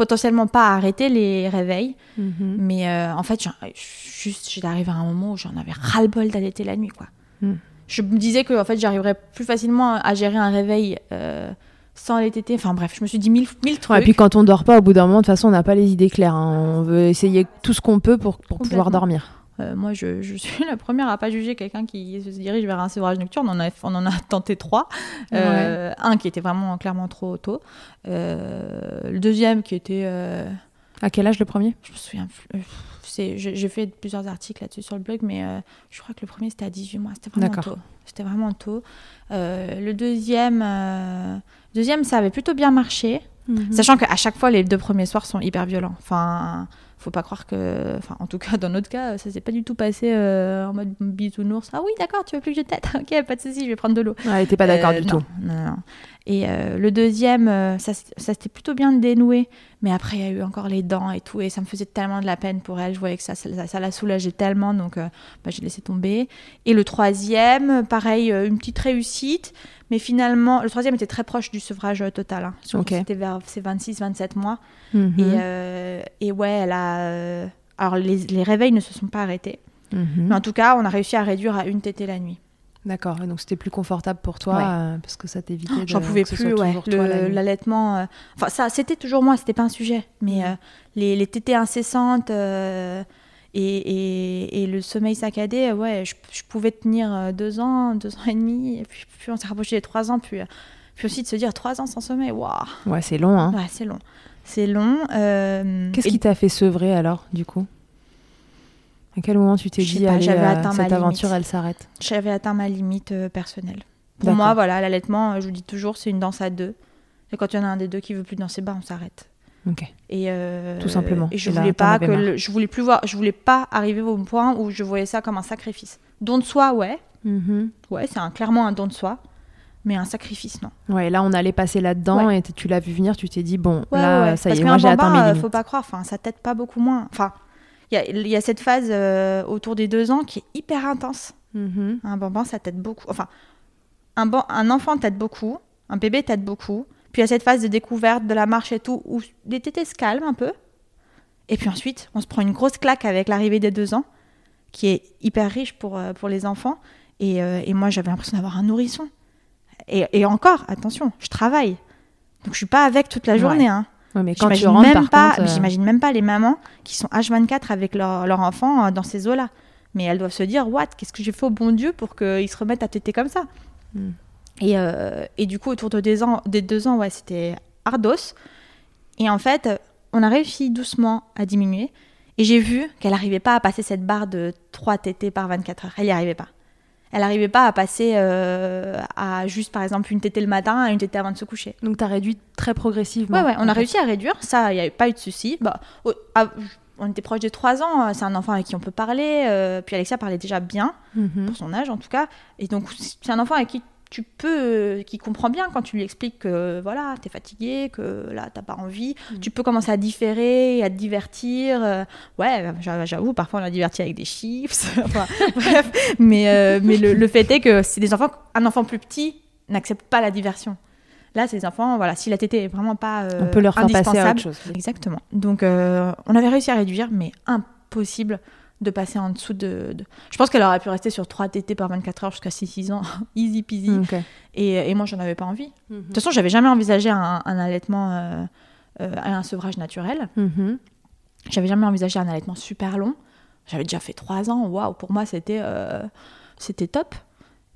potentiellement pas arrêter les réveils. Mhm. Mais euh, en fait, juste, j'étais arrivée à un moment où j'en avais ras-le-bol d'allaiter la nuit, quoi. Mhm. Je me disais que en fait, j'arriverais plus facilement à gérer un réveil euh, sans les tétés. Enfin bref, je me suis dit mille, mille trucs. et puis quand on dort pas, au bout d'un moment, de toute façon, on n'a pas les idées claires. Hein. On veut essayer tout ce qu'on peut pour, pour pouvoir dormir. Euh, moi, je, suis *laughs* la première à pas juger quelqu'un qui se dirige vers un sevrage nocturne. On, on en a tenté trois. Euh, un qui était vraiment clairement trop tôt. Euh, le deuxième qui était. À quel âge le premier? Je me souviens J'ai fait plusieurs articles là-dessus sur le blog, mais je crois que le premier c'était à 18 mois. C'était vraiment tôt. C'était vraiment tôt. le deuxième, deuxième, ça avait plutôt bien marché. Mhm. Sachant qu'à chaque fois, les deux premiers soirs sont hyper violents. Enfin, faut pas croire que, enfin, en tout cas, dans notre cas, ça s'est pas du tout passé euh, en mode bisounours. Ah oui, d'accord, tu veux plus que je t'aide *laughs* Ok, pas de souci, je vais prendre de l'eau. elle était pas d'accord euh, du tout. Non, non. Et euh, le deuxième, ça, ça s'était plutôt bien dénoué, mais après il y a eu encore les dents et tout, et ça me faisait tellement de la peine pour elle. Je voyais que ça, ça, ça la soulageait tellement, donc bah, j'ai laissé tomber. Et le troisième, pareil, une petite réussite, mais finalement, le troisième était très proche du sevrage total. Hein. C'était vers ses 26-27 mois. Mhm. et, et, ouais, elle a. alors les, les, réveils ne se sont pas arrêtés, mhm. mais en tout cas, on a réussi à réduire à une tétée la nuit. D'accord, donc c'était plus confortable pour toi euh, parce que ça t'évitait de. J'en pouvais plus, ouais. L'allaitement. Euh, enfin, ça, c'était toujours moi, c'était pas un sujet. Mais mhm. euh, les, les, tétées incessantes et, et, et, le sommeil saccadé, ouais, je, je, pouvais tenir deux ans, deux ans et demi. Et puis, puis on s'est rapproché des trois ans. Puis, puis aussi de se dire trois ans sans sommeil, waouh. Ouais, c'est long, hein. Ouais, c'est long. C'est long. Qu'est-ce qui t'a fait sevrer alors, du coup? À quel moment tu t'es dit, pas, allez, euh, cette aventure, elle s'arrête? J'avais atteint ma limite euh, personnelle. Pour moi, voilà, l'allaitement, euh, je vous dis toujours, c'est une danse à deux. Et quand il y en a un des deux qui veut plus danser, bah, on s'arrête. Et Tout simplement. Et je voulais pas que je voulais plus voir, je voulais pas arriver au point où je voyais ça comme un sacrifice. Don de soi, ouais. Mm-hmm. Ouais, c'est un, clairement un don de soi. Mais un sacrifice, non. Ouais, là, on allait passer là-dedans et tu l'as vu venir, tu t'es dit, bon, là, ça y est, moi j'ai atteint mes limites. faut pas croire, enfin, ça t'aide pas beaucoup moins. Enfin, il y, a, cette phase euh, autour des deux ans qui est hyper intense. Mm-hmm. Un bambin, ça t'aide beaucoup. Enfin, un, un enfant t'aide beaucoup, un bébé t'aide beaucoup. Puis il y a cette phase de découverte de la marche et tout, où les tétés se calment un peu. Et puis ensuite, on se prend une grosse claque avec l'arrivée des deux ans, qui est hyper riche pour, euh, pour les enfants. Et, euh, et moi, j'avais l'impression d'avoir un nourrisson. Et, et, encore, attention, je travaille. Donc je suis pas avec toute la journée. Hein. Ouais, mais quand tu rentres, même pas, euh... j'imagine même pas les mamans qui sont H24 avec leur, leur enfant dans ces eaux-là. Mais elles doivent se dire, what, qu'est-ce que j'ai fait au bon Dieu pour qu'ils se remettent à téter comme ça? Mm. Et, euh, et, du coup, autour de des, ans, des deux ans, ouais, c'était ardos. Et en fait, on a réussi doucement à diminuer. Et j'ai vu qu'elle n'arrivait pas à passer cette barre de 3 tétés par 24 heures. Elle n'y arrivait pas. Elle n'arrivait pas à passer euh, à juste, par exemple, une tétée le matin à une tétée avant de se coucher. Donc, tu as réduit très progressivement. Ouais, ouais, on a réussi à réduire. Ça, il n'y avait pas eu de souci. Bah, on était proche de 3 ans. C'est un enfant avec qui on peut parler. Euh, puis Alexia parlait déjà bien, mm -hmm. pour son âge en tout cas. Et donc, c'est un enfant avec qui tu peux, qui comprend bien quand tu lui expliques que voilà, tu es fatigué, que là, t'as pas envie. Mmh. Tu peux commencer à différer, à te divertir. Euh, ouais, j'avoue, parfois on a diverti avec des chips. *laughs* enfin, bref, mais, euh, mais le, le, fait est que c'est des enfants, un enfant plus petit n'accepte pas la diversion. Là, ces enfants, voilà, si la tétée est vraiment pas euh, on peut leur faire passer à autre chose. Exactement. Donc, euh, on avait réussi à réduire, mais impossible de passer en dessous de. de... Je pense qu'elle aurait pu rester sur 3 TT par 24 heures jusqu'à 6-6 ans, *laughs* easy peasy. Okay. Et, et, moi, j'en avais pas envie. Mm -hmm. De toute façon, j'avais jamais envisagé un, un allaitement, euh, euh, un sevrage naturel. Mm -hmm. J'avais jamais envisagé un allaitement super long. J'avais déjà fait 3 ans. Waouh, pour moi, c'était euh, c'était top.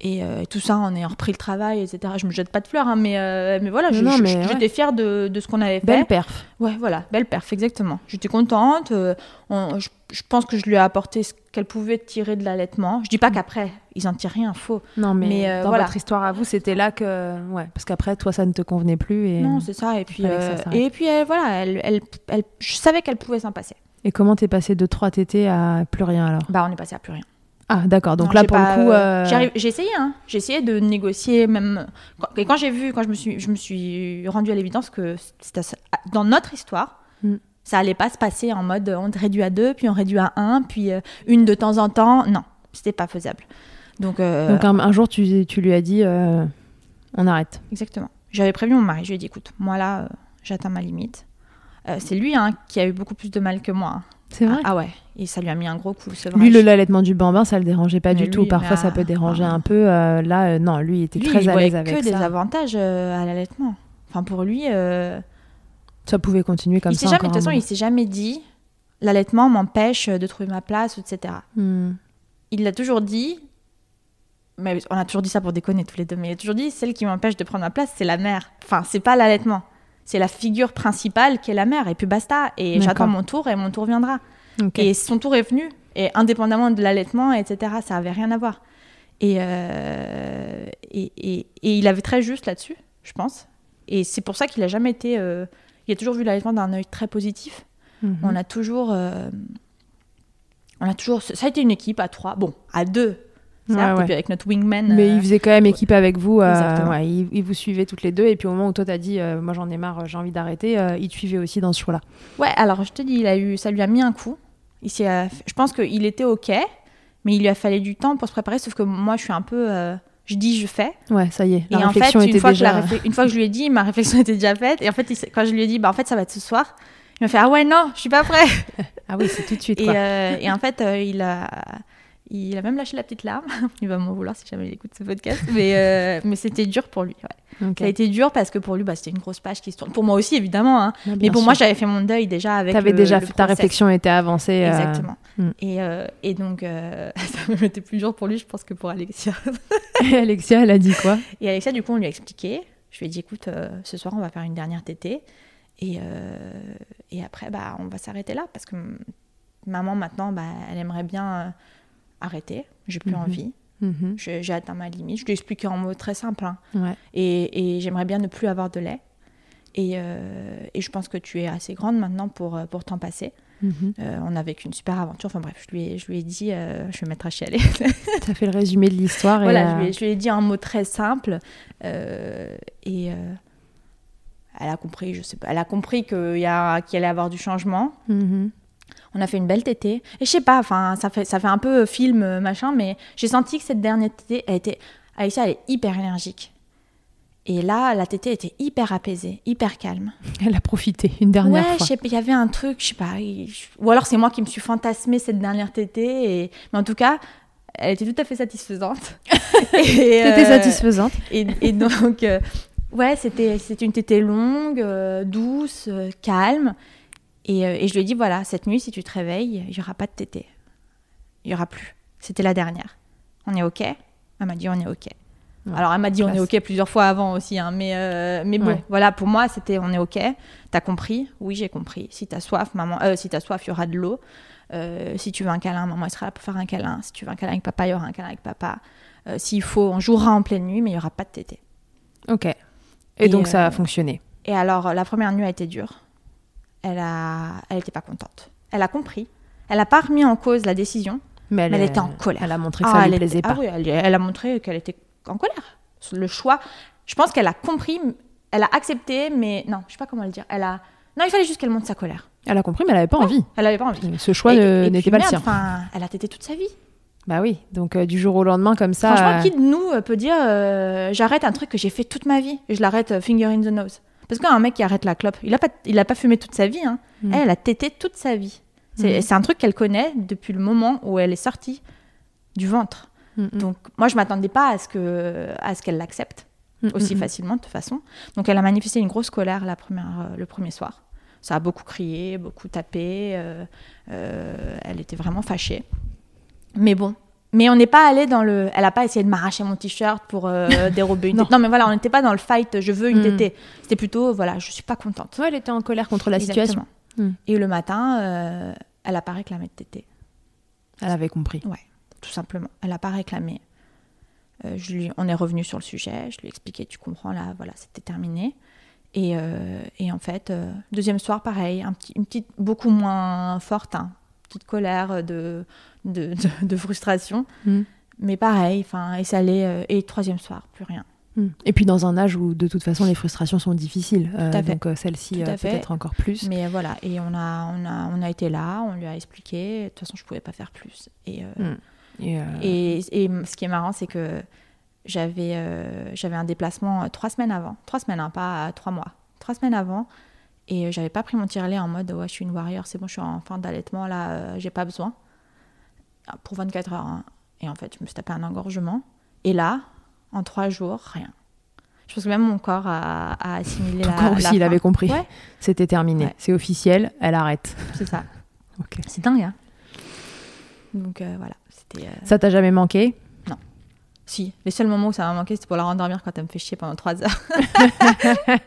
Et, euh, et, tout ça en ayant repris le travail, etc. Je me jette pas de fleurs, hein, mais, euh, mais voilà, j'étais ouais. fière de, de, ce qu'on avait fait. Belle perf. Ouais, voilà, belle perf, exactement. J'étais contente. Euh, on, je, je, pense que je lui ai apporté ce qu'elle pouvait tirer de l'allaitement. Je dis pas qu'après, ils en tirent rien, faux. Non, mais, mais dans voilà. votre histoire à vous, c'était là que. Ouais, parce qu'après, toi, ça ne te convenait plus. Et... Non, c'est ça. Et puis, ça et puis elle, voilà, elle, elle, elle, je savais qu'elle pouvait s'en passer. Et comment t'es passé de 3 TT à plus rien alors? Bah, on est passé à plus rien. Ah d'accord, donc non, là pour pas, le coup, euh... j'ai essayé, hein. j'ai essayé de négocier même. Et quand j'ai vu, quand je me suis, je me suis rendue à l'évidence que dans notre histoire, mm. ça allait pas se passer en mode on réduit à deux, puis on réduit à un, puis euh, une de temps en temps. Non, c'était pas faisable. Donc, euh... donc un, un, jour tu, tu, lui as dit euh, on arrête. Exactement. J'avais prévenu mon mari, je lui ai dit écoute, moi là, euh, j'atteins ma limite. C'est lui hein, qui a eu beaucoup plus de mal que moi. C'est vrai ah, ah, ouais, et ça lui a mis un gros coup. Lui, le l'allaitement du bambin, ça le dérangeait pas mais du lui, tout. Parfois, ça peut déranger ah. un peu. Euh, là, euh, non, lui, il était lui, très il à l'aise avec ça. Il que des avantages euh, à l'allaitement. Enfin, pour lui. Ça pouvait continuer comme il ça. Jamais, de toute façon, il s'est jamais dit l'allaitement m'empêche de trouver ma place, etc. Hmm. Il l'a toujours dit. Mais on a toujours dit ça pour déconner tous les deux. Mais il a toujours dit celle qui m'empêche de prendre ma place, c'est la mère. Enfin, c'est pas l'allaitement. C'est la figure principale qui est la mère. Et puis basta. Et j'attends mon tour et mon tour viendra. Okay. Et son tour est venu, et indépendamment de l'allaitement, etc., ça avait rien à voir. Et, euh, et, et, et, il avait très juste là-dessus, je pense. Et c'est pour ça qu'il a jamais été. Euh, il a toujours vu l'allaitement d'un œil très positif. -hmm. On a toujours. Euh, on a toujours. Ça a été une équipe à trois, bon, à deux. Certes. Et puis avec notre wingman. Mais il faisait quand même équipe avec vous. ouais, il, il, vous suivait toutes les deux. Et puis au moment où toi t'as dit, moi j'en ai marre, j'ai envie d'arrêter, il te suivait aussi dans ce choix-là. Ouais, alors je te dis, il a eu, ça lui a mis un coup. Il je pense qu'il était OK, mais il lui a fallu du temps pour se préparer, sauf que moi, je suis un peu... Euh, je dis, je fais. Ouais, ça y est. La et réflexion en fait, une fois, déjà... que une fois que je lui ai dit, ma réflexion *laughs* était déjà faite. Et en fait, quand je lui ai dit, bah, en fait, ça va être ce soir, il m'a fait, ah ouais, non, je suis pas prêt. *laughs* ah oui, c'est tout de suite. Et. Euh, en fait, euh, il a... Il a même lâché la petite larme. *laughs* il va m'en vouloir si jamais il écoute ce podcast. Mais, euh, mais c'était dur pour lui. Ouais. Okay. Ça a été dur parce que pour lui, bah, c'était une grosse page qui se tourne. Pour moi aussi, évidemment. Hein. Ah, mais pour sûr. moi, j'avais fait mon deuil déjà avec. Avais le, déjà le fait, ta réflexion était avancée. Exactement. Euh... Et, euh, et, donc, euh, *laughs* ça me mettait plus dur pour lui, je pense, que pour Alexia. *laughs* et Alexia, elle a dit quoi? Et Alexia, du coup, on lui a expliqué. Je lui ai dit, écoute, euh, ce soir, on va faire une dernière tétée. Et, et après, bah, on va s'arrêter là parce que maman, maintenant, bah, elle aimerait bien arrêter, j'ai plus Mhm. envie, mmh. j'ai atteint ma limite. Je lui ai expliqué en mots très simples. Hein. Ouais. Et, et j'aimerais bien ne plus avoir de lait. Et, euh, et, je pense que tu es assez grande maintenant pour, pour t'en passer. Mmh. Euh, on a vécu une super aventure. Enfin bref, je lui ai, je lui ai dit, euh, je vais mettre à chialer. *laughs* tu as fait le résumé de l'histoire. Voilà, je lui, ai, je, lui ai, dit un mot très simple. Euh, et euh, elle a compris, je sais pas, elle a compris qu'il y a, qu'il allait avoir du changement. Mmh. On a fait une belle tétée. Et je sais pas, enfin, ça fait, ça fait un peu film, machin, mais j'ai senti que cette dernière tétée, elle était. Alicia, elle est hyper énergique. Et là, la tétée était hyper apaisée, hyper calme. *laughs* Elle a profité une dernière ouais, fois. Ouais, il y avait un truc, je sais pas. Ou alors c'est moi qui me suis fantasmé cette dernière tétée. Et... Mais en tout cas, elle était tout à fait satisfaisante. *laughs* C'était satisfaisante. Et, et donc, euh, ouais, c'était une tétée longue, euh, douce, euh, calme. Et, et, je lui ai dit, voilà, cette nuit, si tu te réveilles, il n'y aura pas de tétée. Il n'y aura plus. C'était la dernière. On est OK Elle m'a dit, on est OK. Alors, elle m'a dit on est OK plusieurs fois avant aussi, hein, mais, euh, mais bon, voilà, pour moi, c'était on est OK. T'as compris Oui, j'ai compris. Si t'as soif, maman, euh, si t'as soif, il y aura de l'eau. Euh, si tu veux un câlin, maman, elle sera là pour faire un câlin. Si tu veux un câlin avec papa, il y aura un câlin avec papa. S'il faut, on jouera en pleine nuit, mais il n'y aura pas de tété. OK. Et, Et donc, ça a fonctionné. Et alors, la première nuit a été dure. Elle a, elle était pas contente. Elle a compris. Elle n'a pas remis en cause la décision. Mais elle, était en colère. Elle a montré que ça ne lui plaisait pas. Ah oui, elle, elle a montré qu'elle était en colère. Le choix, je pense qu'elle a compris, elle a accepté, mais non, je sais pas comment le dire. Elle a, non, il fallait juste qu'elle monte sa colère. Elle a compris, mais elle avait pas envie. Elle avait pas envie. Ce choix n'était pas le sien. Enfin, elle a tété toute sa vie. Bah oui, donc euh, du jour au lendemain comme ça. Franchement, euh... qui de nous euh, peut dire euh, j'arrête un truc que j'ai fait toute ma vie je l'arrête euh, finger in the nose Parce qu'un mec qui arrête la clope, il a pas, il a pas fumé toute sa vie. Hein. Mm. Elle, elle a tété toute sa vie. C'est mm. un truc qu'elle connaît depuis le moment où elle est sortie du ventre. Mm Donc moi, je m'attendais pas à ce que, à ce qu'elle l'accepte aussi facilement de toute façon. Donc elle a manifesté une grosse colère la première, euh, le premier soir. Ça a beaucoup crié, beaucoup tapé. Euh, euh, elle était vraiment fâchée. Mais bon. Mais on n'est pas allé dans le. Elle n'a pas essayé de m'arracher mon t-shirt pour euh, *laughs* dérober une. non. non. mais voilà, on n'était pas dans le fight. Je veux une mm. tétée. C'était plutôt voilà, je suis pas contente. Ouais, elle était en colère contre la Exactement. situation. Mm. Et le matin, euh, elle a pas réclamé de tétée. Elle avait compris. Ouais, tout simplement. Elle n'a pas réclamé. Euh, je lui, on est revenu sur le sujet, je lui ai expliqué, tu comprends, là, voilà, c'était terminé. Et, et, en fait, deuxième soir, pareil, un petit, une petite, beaucoup moins forte, hein, petite colère de, de, de, de frustration. Mm. Mais pareil, enfin, et ça allait. et troisième soir, plus rien. Mm. Et puis dans un âge où de toute façon les frustrations sont difficiles, donc celle-ci peut-être encore plus. Mais voilà, et on a, on, a, on a été là, on lui a expliqué, de toute façon je pouvais pas faire plus. Et, mm. Et, euh... et, et, ce qui est marrant, c'est que j'avais euh, j'avais un déplacement trois semaines avant. Trois semaines, hein, pas trois mois. Trois semaines avant. Et j'avais pas pris mon tirelet en mode ouais, je suis une warrior, c'est bon, je suis en fin d'allaitement, là, euh, j'ai pas besoin. Pour 24 heures. Hein. Et en fait, je me suis tapé un engorgement. Et là, en trois jours, rien. Je pense que même mon corps a, a assimilé Ton la. corps aussi, la il fin. avait compris. Ouais. C'était terminé. Ouais. C'est officiel, elle arrête. C'est ça. *laughs* C'est dingue, hein Donc euh, voilà. c'était, euh, Ça t'a jamais manqué? Si, les seuls moments où ça m'a manqué, c'était pour la rendormir quand elle me fait chier pendant trois heures. *laughs*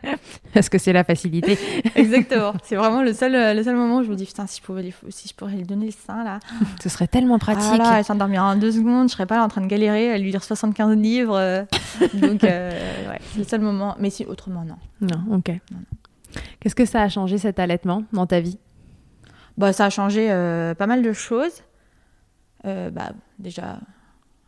Parce que c'est la facilité. *laughs* Exactement. C'est vraiment le seul, le seul moment où je me dis, putain, si je, pouvais lui, si je pourrais lui donner le sein, là. *laughs* Ce serait tellement pratique. Ah là, elle s'endormirait en deux secondes, je serais pas là en train de galérer, elle lui lire 75 livres. euh, Donc, euh, ouais, c'est le seul moment. Mais si, autrement, non. Non, ok. Qu'est-ce que ça a changé cet allaitement dans ta vie? Bah, ça a changé euh, pas mal de choses. Bah, déjà,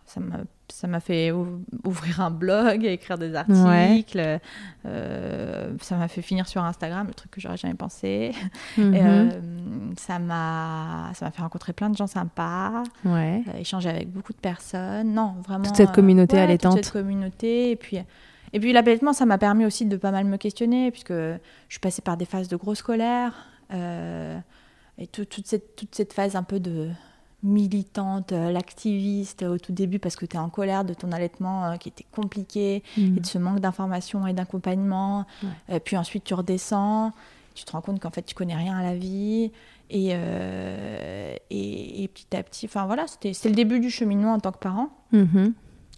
ça m'a ça m'a fait ou- ouvrir un blog, écrire des articles. euh, ça m'a fait finir sur Instagram, le truc que j'aurais jamais pensé. Mhm. Et, euh, ça m'a ça m'a fait rencontrer plein de gens sympas, Ouais. euh, échanger avec beaucoup de personnes. Non, vraiment. Toute cette communauté ouais, allaitante. Toute cette communauté. Et puis, et puis l'allaitement, ça m'a permis aussi de pas mal me questionner, puisque je suis passée par des phases de grosse colère. euh, et tout- toute, cette, toute cette phase un peu de militante, euh, l'activiste au tout début parce que tu es en colère de ton allaitement euh, qui était compliqué Mhm. et de ce manque d'information et d'accompagnement. Euh, puis ensuite tu redescends, tu te rends compte qu'en fait tu connais rien à la vie et, euh, et, et petit à petit, enfin voilà, c'était le début du cheminement en tant que parent. Mhm.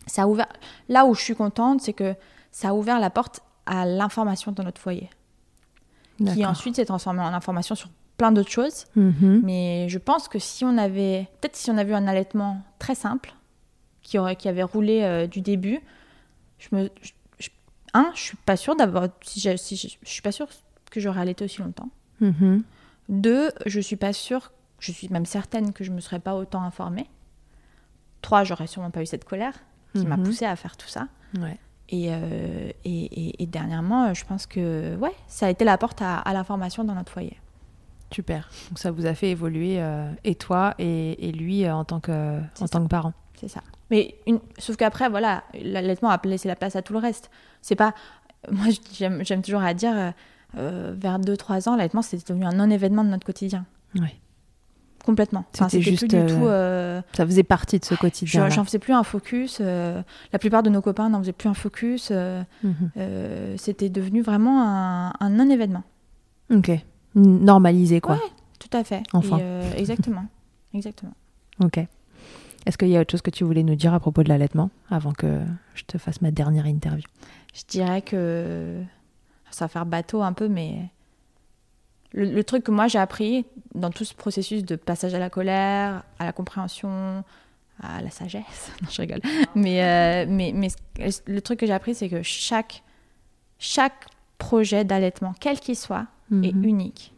Ça a ouvert, là où je suis contente, c'est que ça a ouvert la porte à l'information dans notre foyer, qui ensuite s'est transformée en information sur plein d'autres choses. Mhm. Mais je pense que si on avait, peut-être si on avait eu un allaitement très simple, qui, aurait, qui avait roulé euh, du début, je me, je, je- un, je suis pas sûre d'avoir, si, j'ai- si je, je suis pas sûre que j'aurais allaité aussi longtemps. Mhm. Deux, je suis pas sûre, je suis même certaine que je me serais pas autant informée. Trois, j'aurais sûrement pas eu cette colère qui m'a Mhm. poussée à faire tout ça. Ouais. Et, euh, et, et- et dernièrement, je pense que ouais, ça a été la porte à, à l'information dans notre foyer. Super. Donc ça vous a fait évoluer, euh, et toi et, et lui euh, en, tant que, en ça. tant que parent. C'est ça. Mais une... sauf qu'après, voilà, l'allaitement a laissé la place à tout le reste. C'est pas moi, j'aime toujours à dire, vers 2-3 ans, l'allaitement, c'était devenu un non-événement de notre quotidien. Ouais. Complètement. C'était juste. Plus du tout, ça faisait partie de ce quotidien. J'en faisais plus un focus. la plupart de nos copains n'en faisaient plus un focus. Mhm. c'était devenu vraiment un, un non-événement. Ok. Normalisé, quoi. Ouais, tout à fait. Enfin. exactement. exactement. Ok. Est-ce qu'il y a autre chose que tu voulais nous dire à propos de l'allaitement avant que je te fasse ma dernière interview? Je dirais que ça va faire bateau un peu, mais le, truc que moi j'ai appris dans tout ce processus de passage à la colère, à la compréhension, à la sagesse, *laughs* non, je rigole, mais, euh, mais, mais le truc que j'ai appris, c'est que chaque, chaque projet d'allaitement, quel qu'il soit, est mhm. unique.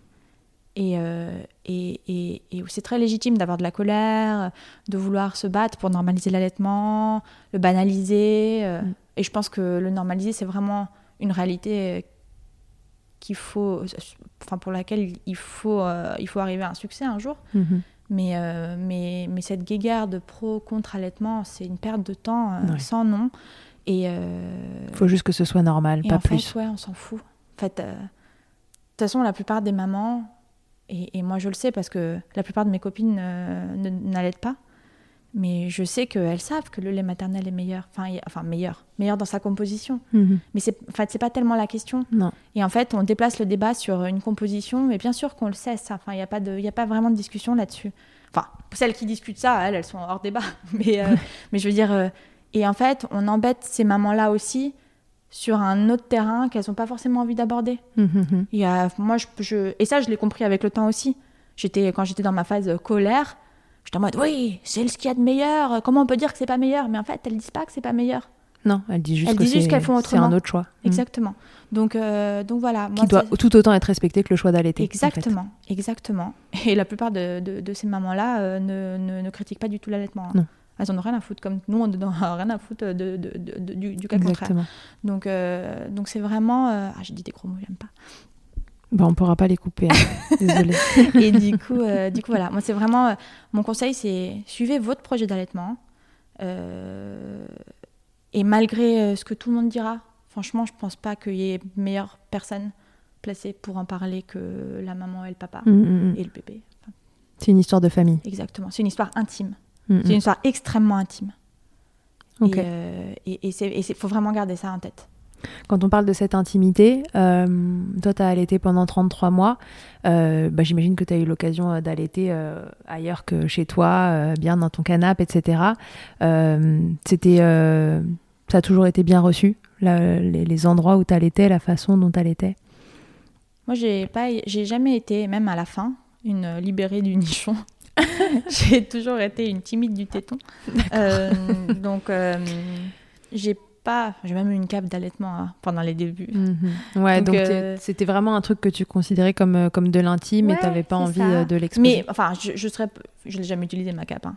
Euh, et, et, et, c'est très légitime d'avoir de la colère, de vouloir se battre pour normaliser l'allaitement, le banaliser. Euh, mm. Et je pense que le normaliser, c'est vraiment une réalité qu'il faut, enfin pour laquelle il faut, euh, il faut arriver à un succès un jour. Mm-hmm. Mais, mais, mais, cette guéguerre de pro contre allaitement, c'est une perte de temps sans nom. Et il faut juste que ce soit normal, pas en plus. Fait, ouais, on s'en fout. En fait, toute façon, la plupart des mamans, et, moi, je le sais parce que la plupart de mes copines euh, n'allaitent pas. Mais je sais qu'elles savent que le lait maternel est meilleur. Enfin, enfin meilleur. Meilleur dans sa composition. Mhm. Mais c'est en fait, pas tellement la question. Non. Et en fait, on déplace le débat sur une composition. Mais bien sûr qu'on le sait, ça. Enfin, il n'y a, pas a pas vraiment de discussion là-dessus. Enfin, celles qui discutent ça, elles, elles sont hors débat. *laughs* Mais, euh, mais je veux dire... Euh, et en fait, on embête ces mamans-là aussi sur un autre terrain qu'elles n'ont pas forcément envie d'aborder. Hum, hum, hum. Il y a, moi, je, et ça, je l'ai compris avec le temps aussi. J'étais, quand j'étais dans ma phase colère, j'étais en mode, oui, c'est ce qu'il y a de meilleur. Comment on peut dire que c'est pas meilleur? Mais en fait, elles disent pas que c'est pas meilleur. Non, elles disent juste elles qu'elles font autrement. C'est un autre choix. Exactement. Donc, euh, donc voilà. Qui doit tout autant être respecté que le choix d'allaiter. Exactement, exactement. Et la plupart de, de, ces mamans-là euh, ne, ne, critiquent pas du tout l'allaitement. Hein. Elles en ont rien à foutre, comme nous, on n'en a *laughs* rien à foutre de, de, de, du, du, cas contraire. Donc, euh, donc c'est vraiment. Euh, ah, j'ai dit des gros mots, j'aime pas. Bah, on pourra pas les couper, hein. *laughs* désolée. et du coup, euh, du coup, voilà. Moi, c'est vraiment. mon conseil, c'est suivez votre projet d'allaitement. et malgré ce que tout le monde dira, franchement, je pense pas qu'il y ait meilleure personne placée pour en parler que la maman et le papa mmh, mmh, mmh. et le bébé. c'est une histoire de famille. Exactement. C'est une histoire intime. C'est une histoire extrêmement intime. Euh, et il faut vraiment garder ça en tête. Quand on parle de cette intimité, euh, toi, tu as allaité pendant 33 mois. Euh, bah, J'imagine que tu as eu l'occasion d'allaiter ailleurs que chez toi, bien dans ton canapé, etc. C'était, ça a toujours été bien reçu, les, les, endroits où tu allaitais, la façon dont tu allaitais Moi, j'ai jamais été, même à la fin, une libérée du nichon. *laughs* j'ai toujours été une timide du téton. Euh, donc, euh, *laughs* j'ai pas. J'ai même eu une cape d'allaitement hein, pendant les débuts. Mhm. Ouais, donc euh, c'était vraiment un truc que tu considérais comme, comme de l'intime et tu n'avais pas envie de l'exposer. Mais enfin, je, je serais. Je n'ai jamais utilisé ma cape. Hein.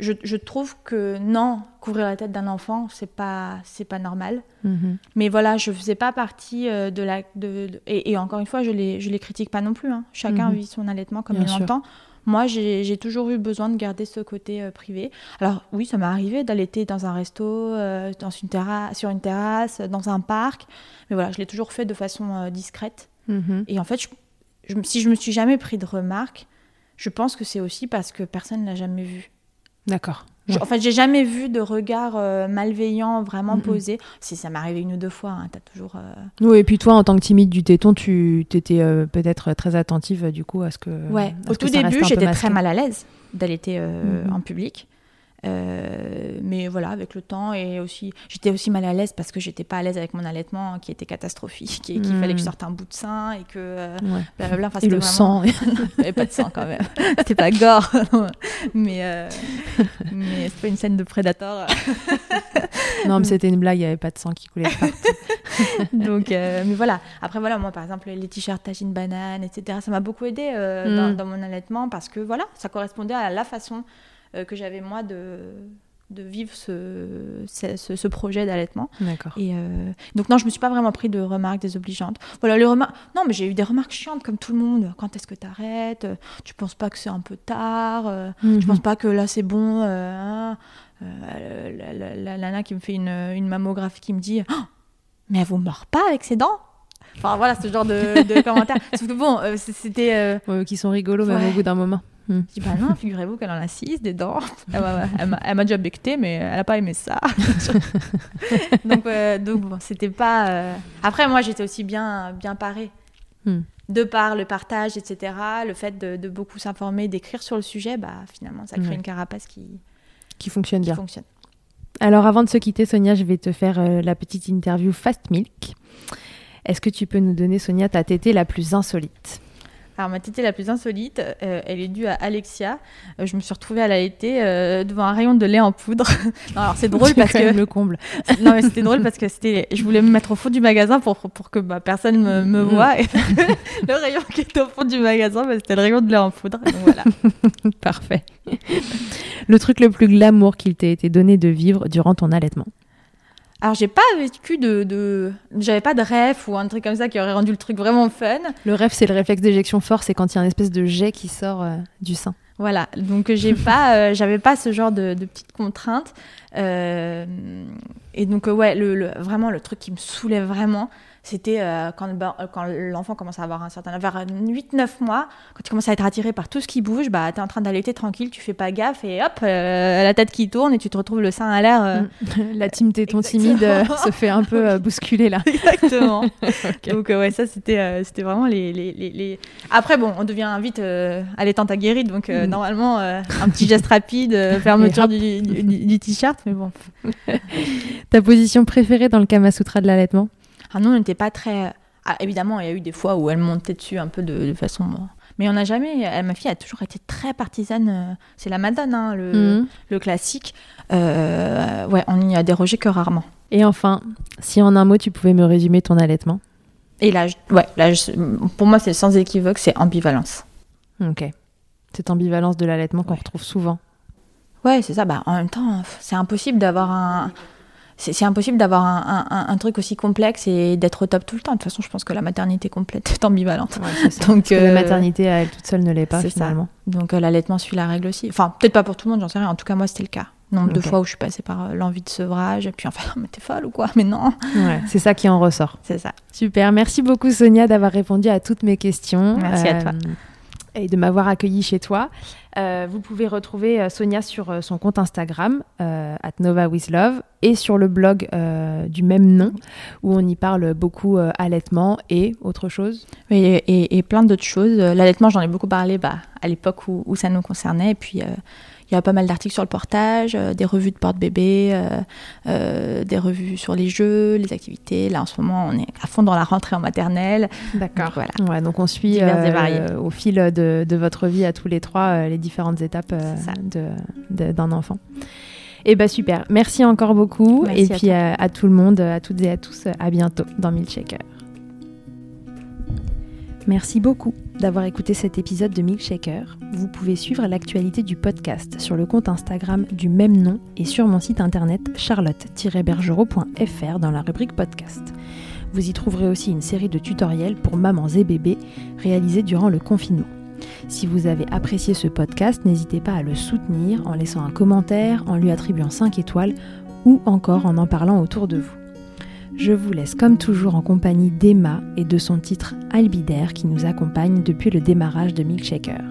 Je, je, trouve que non, couvrir la tête d'un enfant, c'est pas, c'est pas normal. Mhm. Mais voilà, je faisais pas partie de la. De, et, encore une fois, je les, je les critique pas non plus. Hein. Chacun mhm. vit son allaitement comme il l'entend. Moi, j'ai toujours eu besoin de garder ce côté euh, privé. Alors oui, ça m'est arrivé d'allaiter dans un resto, euh, dans une terrasse, sur une terrasse, dans un parc. Mais voilà, je l'ai toujours fait de façon euh, discrète. Mhm. Et en fait, je, si je me suis jamais pris de remarques, je pense que c'est aussi parce que personne ne l'a jamais vu. D'accord. En fait, j'ai jamais vu de regard euh, malveillant vraiment posé. Si ça m'est arrivé une ou deux fois, hein, as toujours. Euh, oui, et puis toi, en tant que timide du téton, tu étais euh, peut-être très attentive du coup à ce que. Ouais. Au tout début, j'étais très mal à l'aise d'allaiter mm-hmm. en public. Euh, mais voilà, avec le temps et aussi, j'étais aussi mal à l'aise parce que j'étais pas à l'aise avec mon allaitement qui était catastrophique et qu'il fallait que je hmm. sorte un bout de sein et que euh, blablabla. et le sang, il n'y avait pas de sang quand même. *laughs* C'était pas gore, *laughs* mais euh, mais c'est pas une scène de Predator. *laughs* non, mais c'était une blague, il n'y avait pas de sang qui coulait partout. Donc, euh, mais voilà. Après voilà, moi par exemple les t-shirts tagine banane, etc. Ça m'a beaucoup aidé dans, hmm. dans, mon allaitement parce que voilà, ça correspondait à la façon que j'avais moi de, de vivre ce, ce, ce projet d'allaitement. D'accord. Et euh, donc non, je me suis pas vraiment pris de remarques désobligeantes. Voilà, les remarques. Non, mais j'ai eu des remarques chiantes comme tout le monde. Quand est-ce que tu arrêtes Tu penses pas que c'est un peu tard? Tu mhm. penses pas que là c'est bon euh, hein? la, la, nana qui me fait une, une mammographie qui me dit oh, mais elle vous mord pas avec ses dents? Enfin voilà, ce genre de, de *laughs* commentaires. Sauf que bon, euh, c'était. Euh, qui sont rigolos même au bout d'un moment. Hmm. Je dis bah non, figurez-vous qu'elle en a six des dents. *laughs* elle m'a déjà becté, mais elle a pas aimé ça. *laughs* donc, donc bon, c'était pas. Après, moi, j'étais aussi bien, bien parée. Hmm. De par le partage, etc., le fait de, beaucoup s'informer, d'écrire sur le sujet, bah finalement, ça crée une carapace qui, qui fonctionne qui bien. Fonctionne. Alors avant de se quitter, Sonia, je vais te faire euh, la petite interview Fast Milk. Est-ce que tu peux nous donner, Sonia, ta tétée la plus insolite? Alors ma tétée la plus insolite, euh, elle est due à Alexia. Euh, je me suis retrouvée à l'allaiter euh, devant un rayon de lait en poudre. *laughs* non, alors c'est drôle parce que le comble. *laughs* non mais c'était drôle parce que c'était, je voulais me mettre au fond du magasin pour pour que bah, personne me, me mm. voit. Et *laughs* le rayon qui était au fond du magasin, bah, c'était le rayon de lait en poudre. Donc, voilà. Parfait. Le truc le plus glamour qu'il t'ait été donné de vivre durant ton allaitement. Alors j'ai pas vécu de, de... j'avais pas de rêve ou un truc comme ça qui aurait rendu le truc vraiment fun. Le rêve c'est le réflexe d'éjection fort, c'est quand il y a une espèce de jet qui sort euh, du sein. Voilà, donc j'ai *laughs* pas, euh, j'avais pas ce genre de, de petites contraintes. Euh, et donc ouais, le, vraiment le truc qui me saoulait vraiment, c'était euh, quand, euh, quand l'enfant commence à avoir un certain vers 8-9 mois, quand tu commences à être attiré par tout ce qui bouge, bah, tu es en train d'allaiter tranquille, tu fais pas gaffe et hop, euh, la tête qui tourne et tu te retrouves le sein à l'air. Mm. *laughs* la team téton timide se fait un peu *laughs* bousculer là. Exactement. *laughs* Donc ouais, ça c'était c'était vraiment les, les, les, Après bon, on devient vite allaitante aguerrie, donc mm. normalement un petit geste rapide, fermeture du, du, du t-shirt, mais bon. Ta position préférée dans le Kama Sutra de l'allaitement? Ah non, on n'était pas très. Ah, évidemment, il y a eu des fois où elle montait dessus un peu de, façon. Mais on n'a jamais. Elle, ma fille a toujours été très partisane. Euh, c'est la Madone, hein, le, mhm. le, classique. Euh, ouais, on n'y a dérogé que rarement. Et enfin, si en un mot tu pouvais me résumer ton allaitement? Et là, ouais, là pour moi, c'est sans équivoque, c'est ambivalence. Ok. Cette ambivalence de l'allaitement qu'on retrouve souvent. Ouais, c'est ça. Bah, en même temps, c'est impossible d'avoir un, c'est impossible d'avoir un, truc aussi complexe et d'être au top tout le temps. De toute façon, je pense que la maternité complète est *laughs* ambivalente. Donc, la euh, maternité à elle toute seule ne l'est pas finalement. Donc euh, l'allaitement suit la règle aussi. Enfin, peut-être pas pour tout le monde, j'en sais rien. En tout cas, moi, c'était le cas. Nombre de fois où je suis passée par euh, l'envie de sevrage, et puis enfin, *laughs* mais t'es folle ou quoi? Mais non. c'est ça qui en ressort. C'est ça. Super. Merci beaucoup, Sonia, d'avoir répondu à toutes mes questions. Merci à toi et de m'avoir accueilli chez toi. Euh, vous pouvez retrouver euh, Sonia sur euh, son compte Instagram, at Nova with et sur le blog du même nom, où on y parle beaucoup allaitement et autre chose. Oui, et, plein d'autres choses. L'allaitement, j'en ai beaucoup parlé bah, à l'époque où, où, ça nous concernait. Et puis, il y a pas mal d'articles sur le portage, euh, des revues de porte-bébé, euh, euh, des revues sur les jeux, les activités. Là, en ce moment, on est à fond dans la rentrée en maternelle. D'accord. Voilà. Ouais, donc on suit au fil de, de, votre vie à tous les trois les différentes étapes d'un enfant. Et eh bah super, merci encore beaucoup. et puis à, à, tout le monde, à toutes et à tous, à bientôt dans Milkshaker. Merci beaucoup d'avoir écouté cet épisode de Milkshaker. Vous pouvez suivre l'actualité du podcast sur le compte Instagram du même nom et sur mon site internet charlotte-bergerot.fr dans la rubrique podcast. Vous y trouverez aussi une série de tutoriels pour mamans et bébés réalisés durant le confinement. Si vous avez apprécié ce podcast, n'hésitez pas à le soutenir en laissant un commentaire, en lui attribuant 5 étoiles ou encore en en parlant autour de vous. Je vous laisse comme toujours en compagnie d'Emma et de son titre Albidaire qui nous accompagne depuis le démarrage de Milkshaker.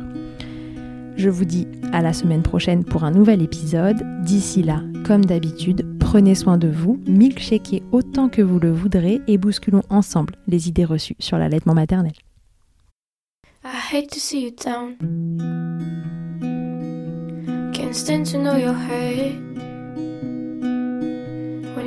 Je vous dis à la semaine prochaine pour un nouvel épisode. D'ici là, comme d'habitude, prenez soin de vous, milkshakez autant que vous le voudrez et bousculons ensemble les idées reçues sur l'allaitement maternel. I hate to see you down. Can't stand to know your